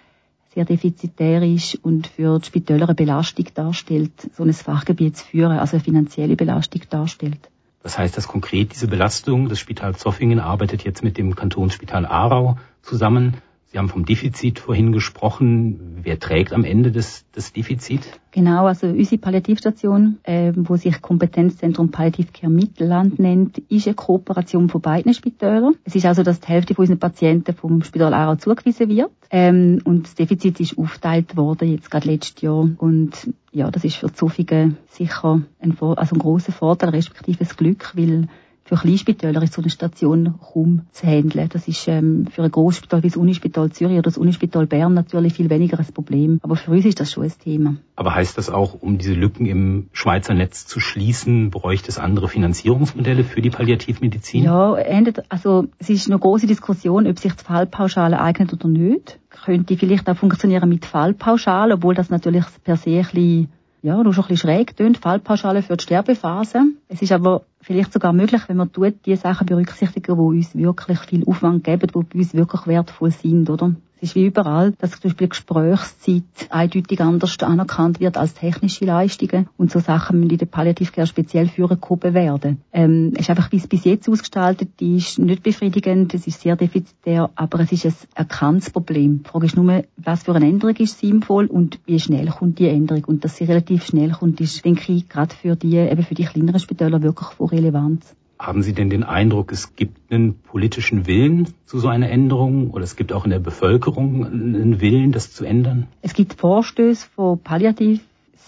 sehr defizitär ist und für die Spitäler eine Belastung darstellt, so ein Fachgebiet zu führen, also eine finanzielle Belastung darstellt. Was heißt das konkret, diese Belastung? Das Spital Zoffingen arbeitet jetzt mit dem Kantonsspital Aarau zusammen. Sie haben vom Defizit vorhin gesprochen. Wer trägt am Ende das, das Defizit? Genau, also unsere Palliativstation, äh, wo sich Kompetenzzentrum Palliativcare Mittelland nennt, ist eine Kooperation von beiden Spitälern. Es ist also, dass die Hälfte von unseren Patienten vom Spital Aarau zugewiesen wird. Ähm, und das Defizit ist aufgeteilt worden, jetzt gerade letztes Jahr. Und ja, das ist für die Zofingen sicher ein, also ein grosser Vorteil, respektive ein Glück, weil für Kleinspitäler ist so eine Station kaum zu handeln. Das ist ähm, für ein Großspital wie das Unispital Zürich oder das Unispital Bern natürlich viel weniger ein Problem. Aber für uns ist das schon ein Thema. Aber heißt das auch, um diese Lücken im Schweizer Netz zu schließen, bräuchte es andere Finanzierungsmodelle für die Palliativmedizin? Ja, also es ist eine große Diskussion, ob sich die Fallpauschale eignet oder nicht. Könnte vielleicht auch funktionieren mit Fallpauschale, obwohl das natürlich per se ein bisschen ja, nur schon ein bisschen schräg tönt, Fallpauschale für die Sterbephase. Es ist aber vielleicht sogar möglich, wenn man tut, die Sachen berücksichtigen, die uns wirklich viel Aufwand geben, die bei uns wirklich wertvoll sind, oder? Es ist wie überall, dass zum Beispiel Gesprächszeit eindeutig anders anerkannt wird als technische Leistungen und so Sachen müssen in der Palliativcare speziell für gehoben werden. Ähm, es ist einfach, wie es bis jetzt ausgestaltet ist, nicht befriedigend, es ist sehr defizitär, aber es ist ein erkanntes Problem. Die Frage ist nur, was für eine Änderung ist sinnvoll und wie schnell kommt die Änderung. Und dass sie relativ schnell kommt, ist, denke ich, gerade für die, eben für die kleineren Spitäler wirklich von Relevanz. Haben Sie denn den Eindruck, es gibt einen politischen Willen zu so einer Änderung oder es gibt auch in der Bevölkerung einen Willen, das zu ändern? Es gibt Vorstöße von Palliativ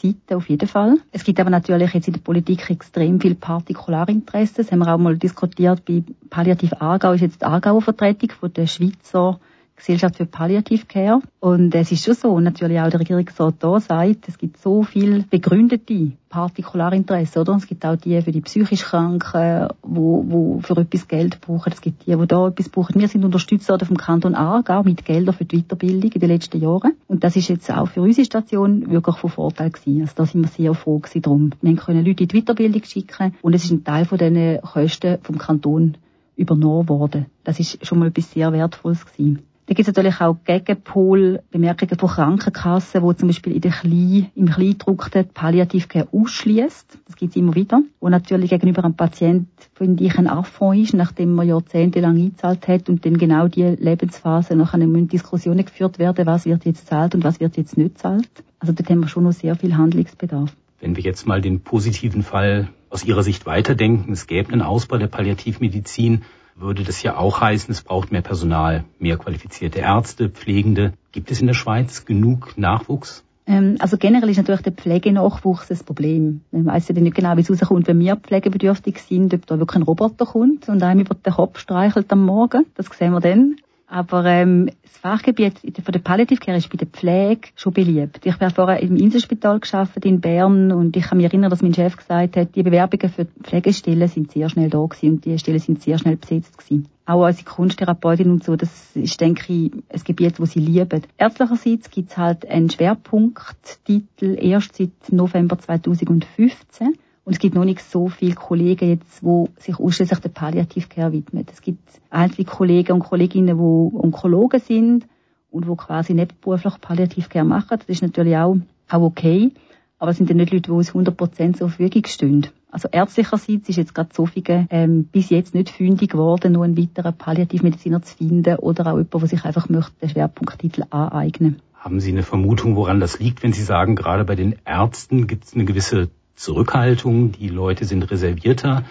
Seite auf jeden Fall. Es gibt aber natürlich jetzt in der Politik extrem viel Partikularinteresse. Das haben wir auch mal diskutiert. Bei Palliativ Aargau ist jetzt die Aargauer Vertretung von der Schweizer Gesellschaft für Palliativcare. Und es ist schon so, natürlich auch der Regierungsrat da sagt, es gibt so viel begründete Partikularinteressen, oder? Es gibt auch die für die psychisch Kranken, wo, wo für etwas Geld brauchen. Es gibt die, die da etwas brauchen. Wir sind unterstützt worden vom Kanton Aargau mit Geldern für die Weiterbildung in den letzten Jahren. Und das ist jetzt auch für unsere Station wirklich von Vorteil gewesen. Also da sind wir sehr froh gewesen drum. Wir können Leute in die Weiterbildung schicken und es ist ein Teil von diesen Kosten vom Kanton übernommen worden. Das ist schon mal etwas sehr Wertvolles gewesen. Da gibt es natürlich auch Gegenpol-Bemerkungen von Krankenkassen, wo zum Beispiel in der Klein, im Kleindruck die Palliativcare ausschließt. Das gibt es immer wieder. Wo natürlich gegenüber einem Patienten, finde ich, ein Affront ist, nachdem man jahrzehntelang eingezahlt hat und dann genau die Lebensphase nachher müssen Diskussionen geführt werden, was wird jetzt zahlt und was wird jetzt nicht zahlt. Also dort haben wir schon noch sehr viel Handlungsbedarf. Wenn wir jetzt mal den positiven Fall aus Ihrer Sicht weiterdenken, es gäbe einen Ausbau der Palliativmedizin, würde das ja auch heißen, es braucht mehr Personal, mehr qualifizierte Ärzte, Pflegende. Gibt es in der Schweiz genug Nachwuchs? Ähm, also generell ist natürlich der Pflegenachwuchs ein Problem. Man weiss ja nicht genau, wie es rauskommt, wenn wir pflegebedürftig sind, ob da wirklich ein Roboter kommt und einem über den Kopf streichelt am Morgen. Das sehen wir dann. Aber ähm, das Fachgebiet von der Palliative Care ist bei der Pflege schon beliebt. Ich habe vorher im Inselspital geschafft in Bern und ich kann mich erinnern, dass mein Chef gesagt hat, die Bewerbungen für Pflegestellen sind sehr schnell da gewesen und die Stellen sind sehr schnell besetzt gewesen. Auch als Kunsttherapeutin und so, das ist, denke ich, ein Gebiet, wo sie lieben. Ärztlicherseits gibt es halt einen Schwerpunkttitel erst seit November 2015 und es gibt noch nicht so viele Kollegen jetzt, die sich ausschließlich der Palliativcare widmen. Es gibt einzelne Kollegen und Kolleginnen, die Onkologen sind und die quasi nebenberuflich Palliativcare machen. Das ist natürlich auch, auch okay. Aber es sind ja nicht Leute, die uns 100% zur Verfügung stehen. Also ärztlicherseits ist jetzt gerade so viel ähm, bis jetzt nicht fündig geworden, nur einen weiteren Palliativmediziner zu finden oder auch jemand, der sich einfach möchte, den Schwerpunkttitel aneignen. Haben Sie eine Vermutung, woran das liegt, wenn Sie sagen, gerade bei den Ärzten gibt es eine gewisse Zurückhaltung, die Leute sind reservierter.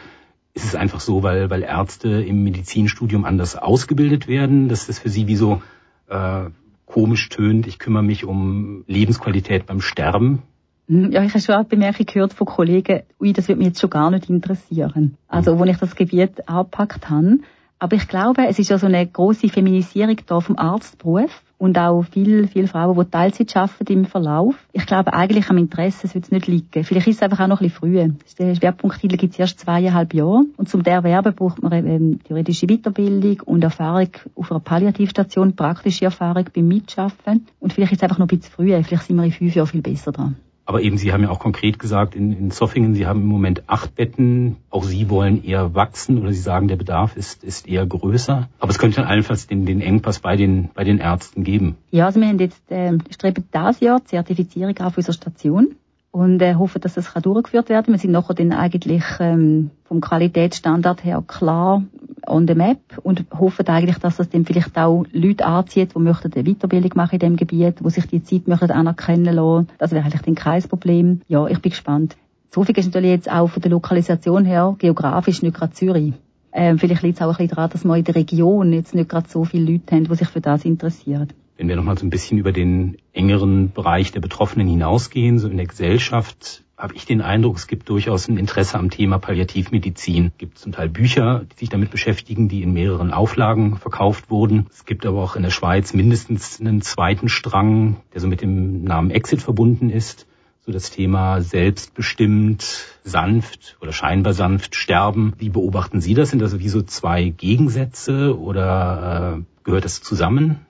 Ist es einfach so, weil, weil Ärzte im Medizinstudium anders ausgebildet werden, dass das für sie wie so äh, komisch tönt, ich kümmere mich um Lebensqualität beim Sterben? Hm, ja, ich habe schon eine Bemerkung gehört von Kollegen, ui, das würde mich jetzt schon gar nicht interessieren. Also, mhm. wo ich das Gebiet angepackt habe. Aber ich glaube, es ist ja so eine große Feminisierung da vom Arztberuf und auch viele, viele Frauen, die Teilzeit arbeiten im Verlauf. Ich glaube, eigentlich am Interesse wird es nicht liegen. Vielleicht ist es einfach auch noch ein bisschen früh. Der Schwerpunkttitel gibt es erst zweieinhalb Jahre. Und zum Erwerben braucht man ähm, theoretische Weiterbildung und Erfahrung auf einer Palliativstation, praktische Erfahrung beim Mitschaffen. Und vielleicht ist es einfach noch ein bisschen früh. Vielleicht sind wir in fünf Jahren viel besser dran. Aber eben, Sie haben ja auch konkret gesagt, in, in Zoffingen, Sie haben im Moment acht Betten. Auch Sie wollen eher wachsen oder Sie sagen, der Bedarf ist, ist eher größer. Aber es könnte dann allenfalls den, den Engpass bei den, bei den Ärzten geben. Ja, also wir haben jetzt, äh, streben das Jahr Zertifizierung auf unserer Station und äh, hoffen, dass das kann durchgeführt werden. Wir sind nachher dann eigentlich ähm, vom Qualitätsstandard her klar on the map und hoffen eigentlich, dass das dann vielleicht auch Leute anzieht, die möchten eine Weiterbildung machen in dem Gebiet, die sich die Zeit möchten anerkennen lassen. Das wäre eigentlich dann kein Problem. Ja, ich bin gespannt. Zofig ist natürlich jetzt auch von der Lokalisation her geografisch nicht gerade Zürich. Ähm, vielleicht liegt es auch ein bisschen daran, dass wir in der Region jetzt nicht gerade so viele Leute haben, die sich für das interessieren. Wenn wir nochmal so ein bisschen über den engeren Bereich der Betroffenen hinausgehen, so in der Gesellschaft, habe ich den Eindruck, es gibt durchaus ein Interesse am Thema Palliativmedizin. Es gibt zum Teil Bücher, die sich damit beschäftigen, die in mehreren Auflagen verkauft wurden. Es gibt aber auch in der Schweiz mindestens einen zweiten Strang, der so mit dem Namen Exit verbunden ist. So das Thema selbstbestimmt, sanft oder scheinbar sanft sterben. Wie beobachten Sie das? Sind das wie so zwei Gegensätze oder äh, gehört das zusammen?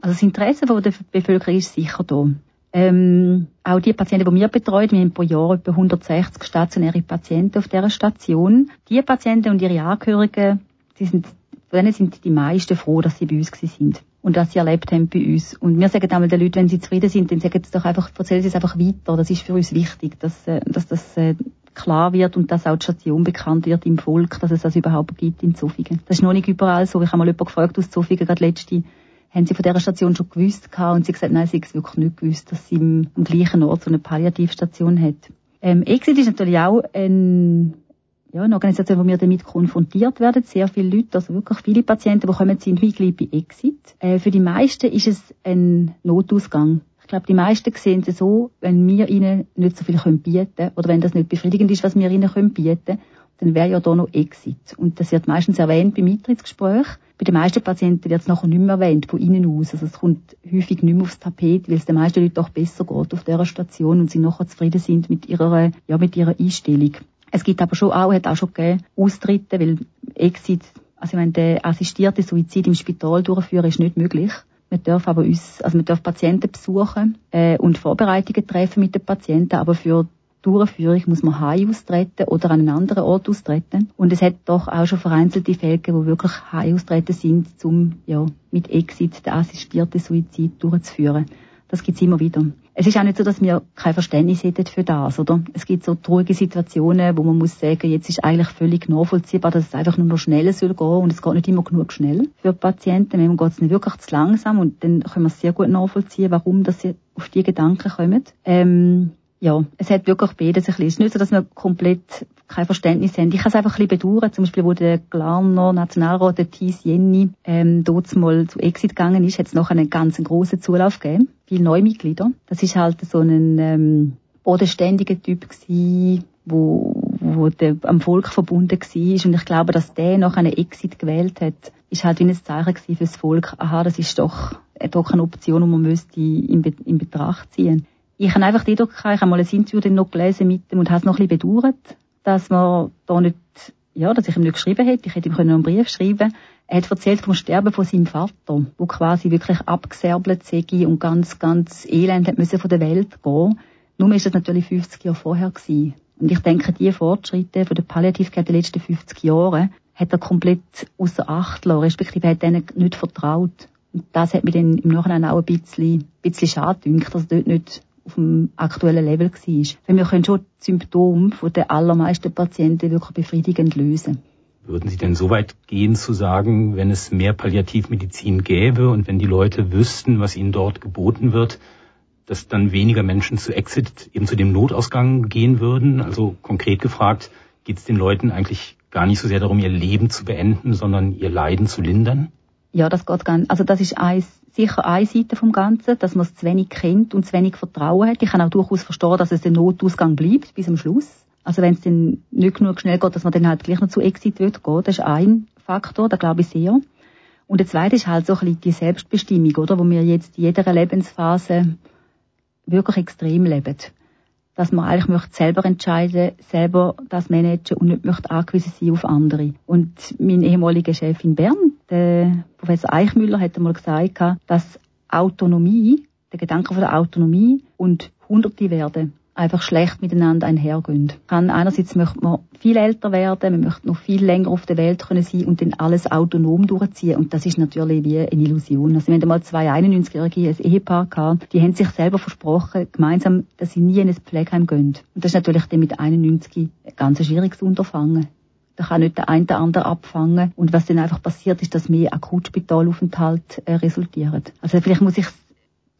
Also das Interesse von der Bevölkerung ist sicher da. Ähm, auch die Patienten, die wir betreuen, wir haben pro Jahr etwa 160 stationäre Patienten auf dieser Station. Die Patienten und ihre Angehörigen, die sind, von denen sind die meisten froh, dass sie bei uns sind und dass sie erlebt haben bei uns. Und wir sagen einmal den Leuten, wenn sie zufrieden sind, dann sagen sie doch einfach, erzählen sie es einfach weiter. Das ist für uns wichtig, dass, äh, dass das äh, klar wird und dass auch die Station bekannt wird im Volk, dass es das überhaupt gibt in Zofingen. Das ist noch nicht überall so. Ich habe mal jemanden gefragt aus Zofingen, gerade letzte haben sie von dieser Station schon gewusst gehabt und sie gesagt, nein, sie haben wirklich nicht gewusst, dass sie im, am gleichen Ort so eine Palliativstation hat. Ähm, Exit ist natürlich auch ein, ja, eine Organisation, wo wir damit konfrontiert werden. Sehr viele Leute, also wirklich viele Patienten, die kommen, sind Mitglied bei Exit. Äh, für die meisten ist es ein Notausgang. Ich glaube, die meisten sehen es so, wenn wir ihnen nicht so viel bieten können oder wenn das nicht befriedigend ist, was wir ihnen bieten können, dann wäre ja da noch Exit. Und das wird meistens erwähnt beim Eintrittsgespräch. Bei den meisten Patienten wird es nachher nicht mehr erwähnt, von innen aus. Also es kommt häufig nicht mehr aufs Tapet, weil es den meisten Leuten auch besser geht auf dieser Station und sie nachher zufrieden sind mit ihrer, ja, mit ihrer Einstellung. Es gibt aber schon auch, hat auch schon gegeben, Austritte, weil Exit, also ich meine, der assistierte Suizid im Spital durchführen ist nicht möglich. Wir dürfen aber uns, also wir dürfen Patienten besuchen äh, und Vorbereitungen treffen mit den Patienten, aber für Durchführung muss man heim austreten oder an einen anderen Ort austreten. Und es hat doch auch schon vereinzelte Fälle, wo wirklich heim austreten sind, um ja, mit Exit den assistierten Suizid durchzuführen. Das gibt's immer wieder. Es ist auch nicht so, dass wir kein Verständnis hätten für das, oder? Es gibt so traurige Situationen, wo man muss sagen, jetzt ist eigentlich völlig nachvollziehbar, dass es einfach nur noch schneller soll gehen und es geht nicht immer genug schnell für Patienten. Manchmal geht es nicht wirklich zu langsam und dann können wir sehr gut nachvollziehen, warum dass sie auf die Gedanken kommen. Ähm, ja, es hat wirklich beides ein bisschen. Es ist nicht so, dass wir komplett kein Verständnis haben. Ich kann es einfach ein bisschen bedauern. Zum Beispiel, wo der Glarner Nationalrat, der Thies Jenny, ähm, dort mal zu Exit gegangen ist, hat es noch einen ganz grossen Zulauf gegeben. Viele Neumitglieder. Das ist halt so ein, ähm, bodenständiger Typ gewesen, wo, wo der, am Volk verbunden war. Und ich glaube, dass der noch einen Exit gewählt hat, ist halt wie ein Zeichen gewesen fürs Volk. Aha, das ist doch, doch eine Option, die man müsste in, Be in Betracht ziehen. Ich habe einfach den Eindruck gehabt, ich habe mal ein Interview noch gelesen mit dem und habe es noch ein bisschen bedauert, dass man da nicht, ja, dass ich ihm nicht geschrieben hätte. Ich hätte ihm einen Brief schreiben Er hat erzählt vom Sterben von seinem Vater, wo quasi wirklich abgeserbelt sei und ganz, ganz elend hat von der Welt gehen. Nur ist das natürlich 50 Jahre vorher gewesen. Und ich denke, die Fortschritte von der Palliativkeit der letzten 50 Jahre hat er komplett außer Acht gelassen, respektive hat denen nicht vertraut. Und das hat mir dann im Nachhinein auch ein bisschen, ein bisschen schade gedacht, dass er dort nicht auf dem aktuellen Level war. Weil wir können schon die Symptome von den allermeisten Patienten wirklich befriedigend lösen. Würden Sie denn so weit gehen zu sagen, wenn es mehr Palliativmedizin gäbe und wenn die Leute wüssten, was ihnen dort geboten wird, dass dann weniger Menschen zu Exit, eben zu dem Notausgang gehen würden? Also konkret gefragt, geht es den Leuten eigentlich gar nicht so sehr darum, ihr Leben zu beenden, sondern ihr Leiden zu lindern? Ja, das geht nicht. Also das ist eins sicher eine Seite vom Ganzen, dass man es zu wenig kennt und zu wenig Vertrauen hat. Ich kann auch durchaus verstehen, dass es der Notausgang bleibt bis zum Schluss. Also wenn es dann nicht genug schnell geht, dass man dann halt gleich noch zu Exit wird gehen, das ist ein Faktor, da glaube ich sehr. Und der zweite ist halt so ein bisschen die Selbstbestimmung, oder? Wo wir jetzt in jeder Lebensphase wirklich extrem leben. Dass man eigentlich möchte selber entscheiden, selber das managen und nicht möchte angewiesen sein auf andere. Und mein ehemaliger Chef in Bern, der Professor Eichmüller, hat einmal gesagt, dass Autonomie, der Gedanke von der Autonomie und Hunderte werden einfach schlecht miteinander einhergehen. Kann einerseits möchte man viel älter werden, man möchte noch viel länger auf der Welt können sein und dann alles autonom durchziehen. Und das ist natürlich wie eine Illusion. Also wir hatten mal zwei 91-Jährige, ein Ehepaar gehabt, die haben sich selber versprochen, gemeinsam, dass sie nie in ein Pflegeheim gehen. Und das ist natürlich dann mit 91 ein ganz schwieriges Unterfangen. Da kann nicht der eine der andere abfangen. Und was dann einfach passiert, ist, dass mehr Akutspitalaufenthalt äh, resultiert. Also vielleicht muss ich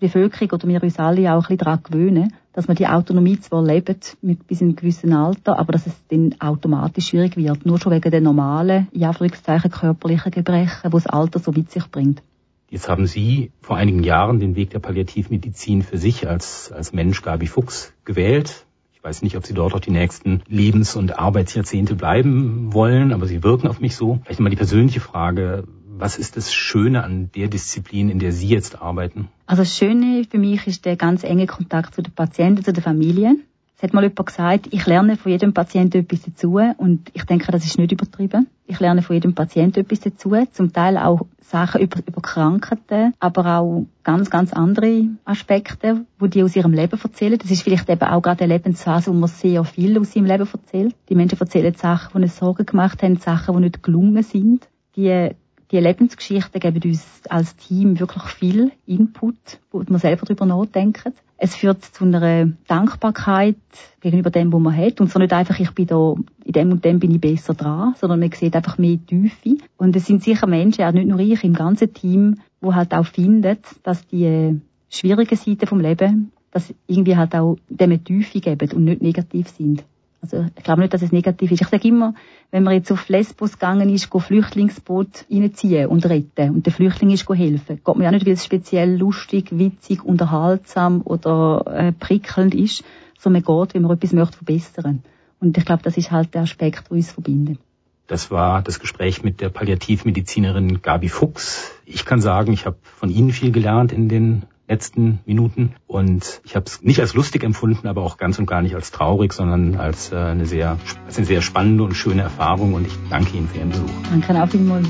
Bevölkerung oder wir uns alle auch ein bisschen daran gewöhnen, dass man die Autonomie zwar lebt mit bis in einem gewissen Alter, aber dass es dann automatisch schwierig wird. Nur schon wegen der normalen, in Anführungszeichen, körperlichen Gebrechen, die das Alter so mit sich bringt. Jetzt haben Sie vor einigen Jahren den Weg der Palliativmedizin für sich als, als Mensch Gabi Fuchs gewählt. Ich weiß nicht, ob Sie dort auch die nächsten Lebens- und Arbeitsjahrzehnte bleiben wollen, aber Sie wirken auf mich so. Vielleicht mal die persönliche Frage. Was ist das Schöne an der Disziplin, in der Sie jetzt arbeiten? Also das Schöne für mich ist der ganz enge Kontakt zu den Patienten, zu den Familien. Es hat mal jemand gesagt, ich lerne von jedem Patienten etwas dazu und ich denke, das ist nicht übertrieben. Ich lerne von jedem Patienten etwas dazu, zum Teil auch Sachen über, über Krankheiten, aber auch ganz, ganz andere Aspekte, wo die aus ihrem Leben erzählen. Das ist vielleicht eben auch gerade eine Lebensphase, wo man sehr viel aus ihrem Leben erzählt. Die Menschen erzählen Sachen, die ihnen Sorgen gemacht haben, Sachen, die nicht gelungen sind. Die die Lebensgeschichten geben uns als Team wirklich viel Input, wo man selber darüber nachdenkt. Es führt zu einer Dankbarkeit gegenüber dem, was man hat. Und so nicht einfach, ich bin da, in dem und dem bin ich besser dran, sondern man sieht einfach mehr Tiefe. Und es sind sicher Menschen, auch nicht nur ich, im ganzen Team, wo halt auch findet, dass die schwierigen Seiten vom Leben, dass irgendwie halt auch dem Tiefe geben und nicht negativ sind. Also ich glaube nicht, dass es negativ ist. Ich sage immer, wenn man jetzt auf Lesbos gegangen ist, go Flüchtlingsboot reinziehen und retten und der Flüchtling ist go helfen, geht man ja nicht, weil es speziell lustig, witzig, unterhaltsam oder äh, prickelnd ist, sondern man geht, wenn man etwas möchte verbessern. Und ich glaube, das ist halt der Aspekt, der uns verbindet. Das war das Gespräch mit der Palliativmedizinerin Gabi Fuchs. Ich kann sagen, ich habe von Ihnen viel gelernt in den letzten Minuten. Und ich habe es nicht als lustig empfunden, aber auch ganz und gar nicht als traurig, sondern als, äh, eine, sehr, als eine sehr spannende und schöne Erfahrung. Und ich danke Ihnen für Ihren Besuch. Danke auch vielmals.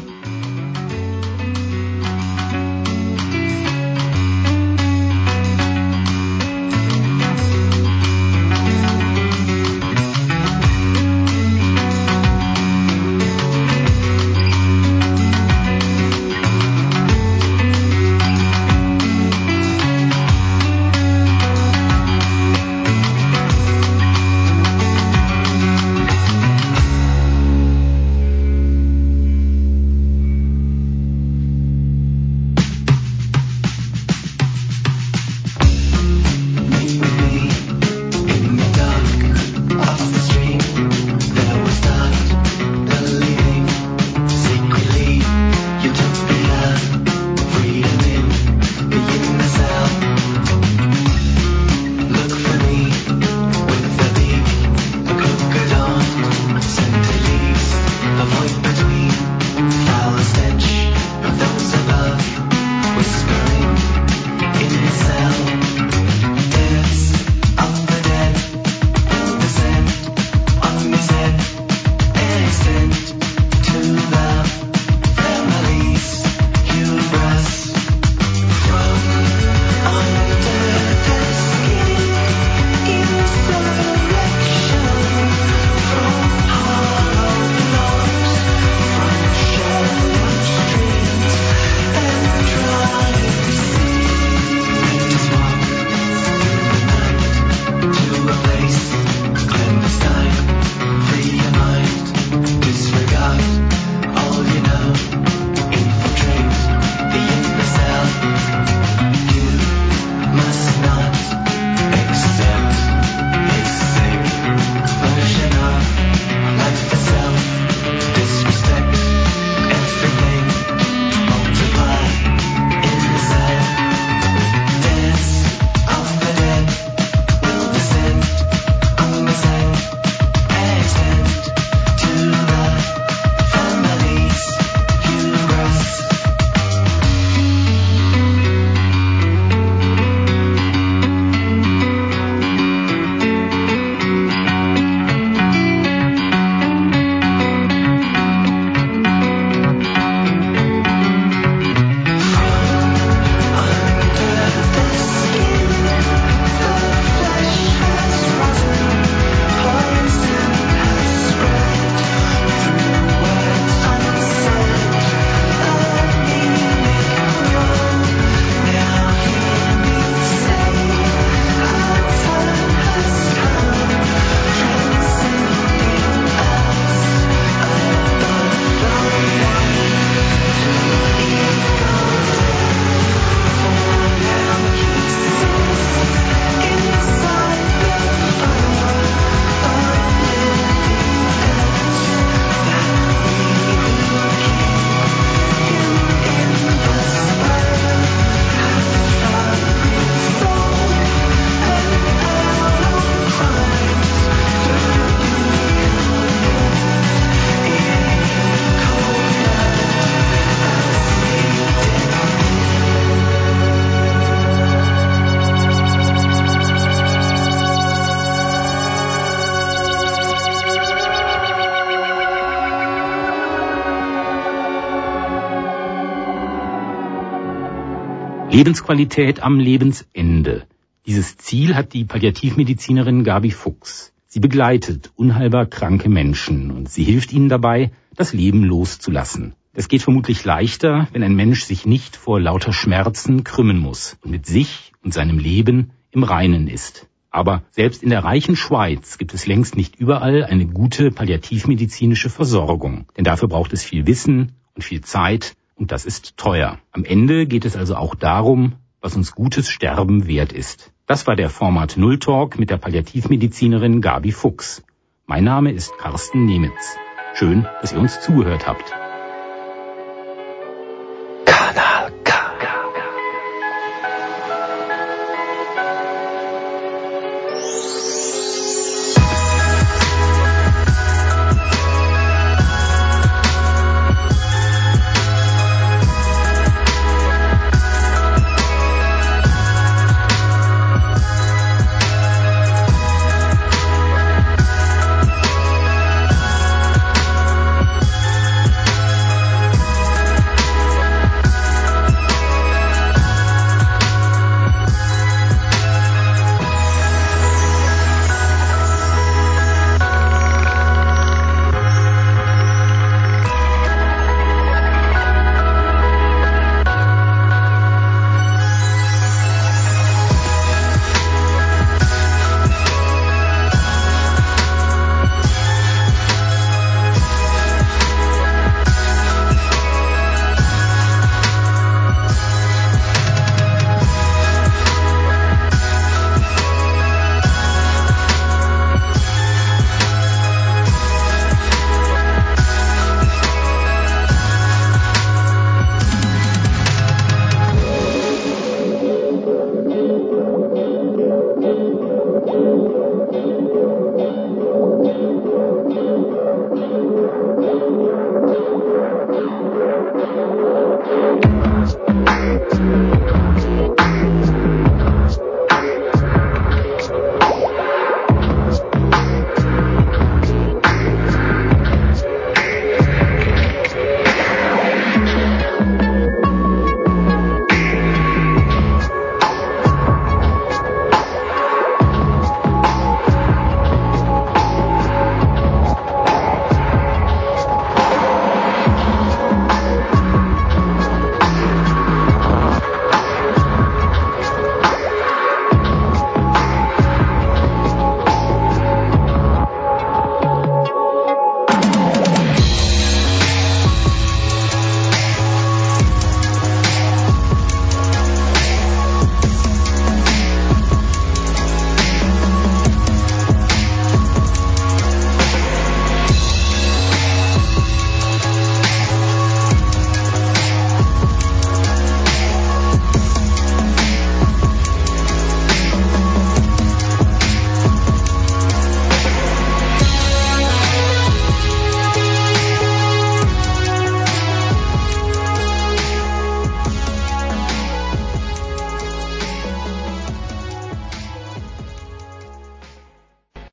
Lebensqualität am Lebensende. Dieses Ziel hat die Palliativmedizinerin Gabi Fuchs. Sie begleitet unheilbar kranke Menschen und sie hilft ihnen dabei, das Leben loszulassen. Es geht vermutlich leichter, wenn ein Mensch sich nicht vor lauter Schmerzen krümmen muss und mit sich und seinem Leben im Reinen ist. Aber selbst in der reichen Schweiz gibt es längst nicht überall eine gute palliativmedizinische Versorgung. Denn dafür braucht es viel Wissen und viel Zeit und das ist teuer. Am Ende geht es also auch darum, was uns gutes Sterben wert ist. Das war der Format Null Talk mit der Palliativmedizinerin Gabi Fuchs. Mein Name ist Carsten Nemitz. Schön, dass ihr uns zugehört habt.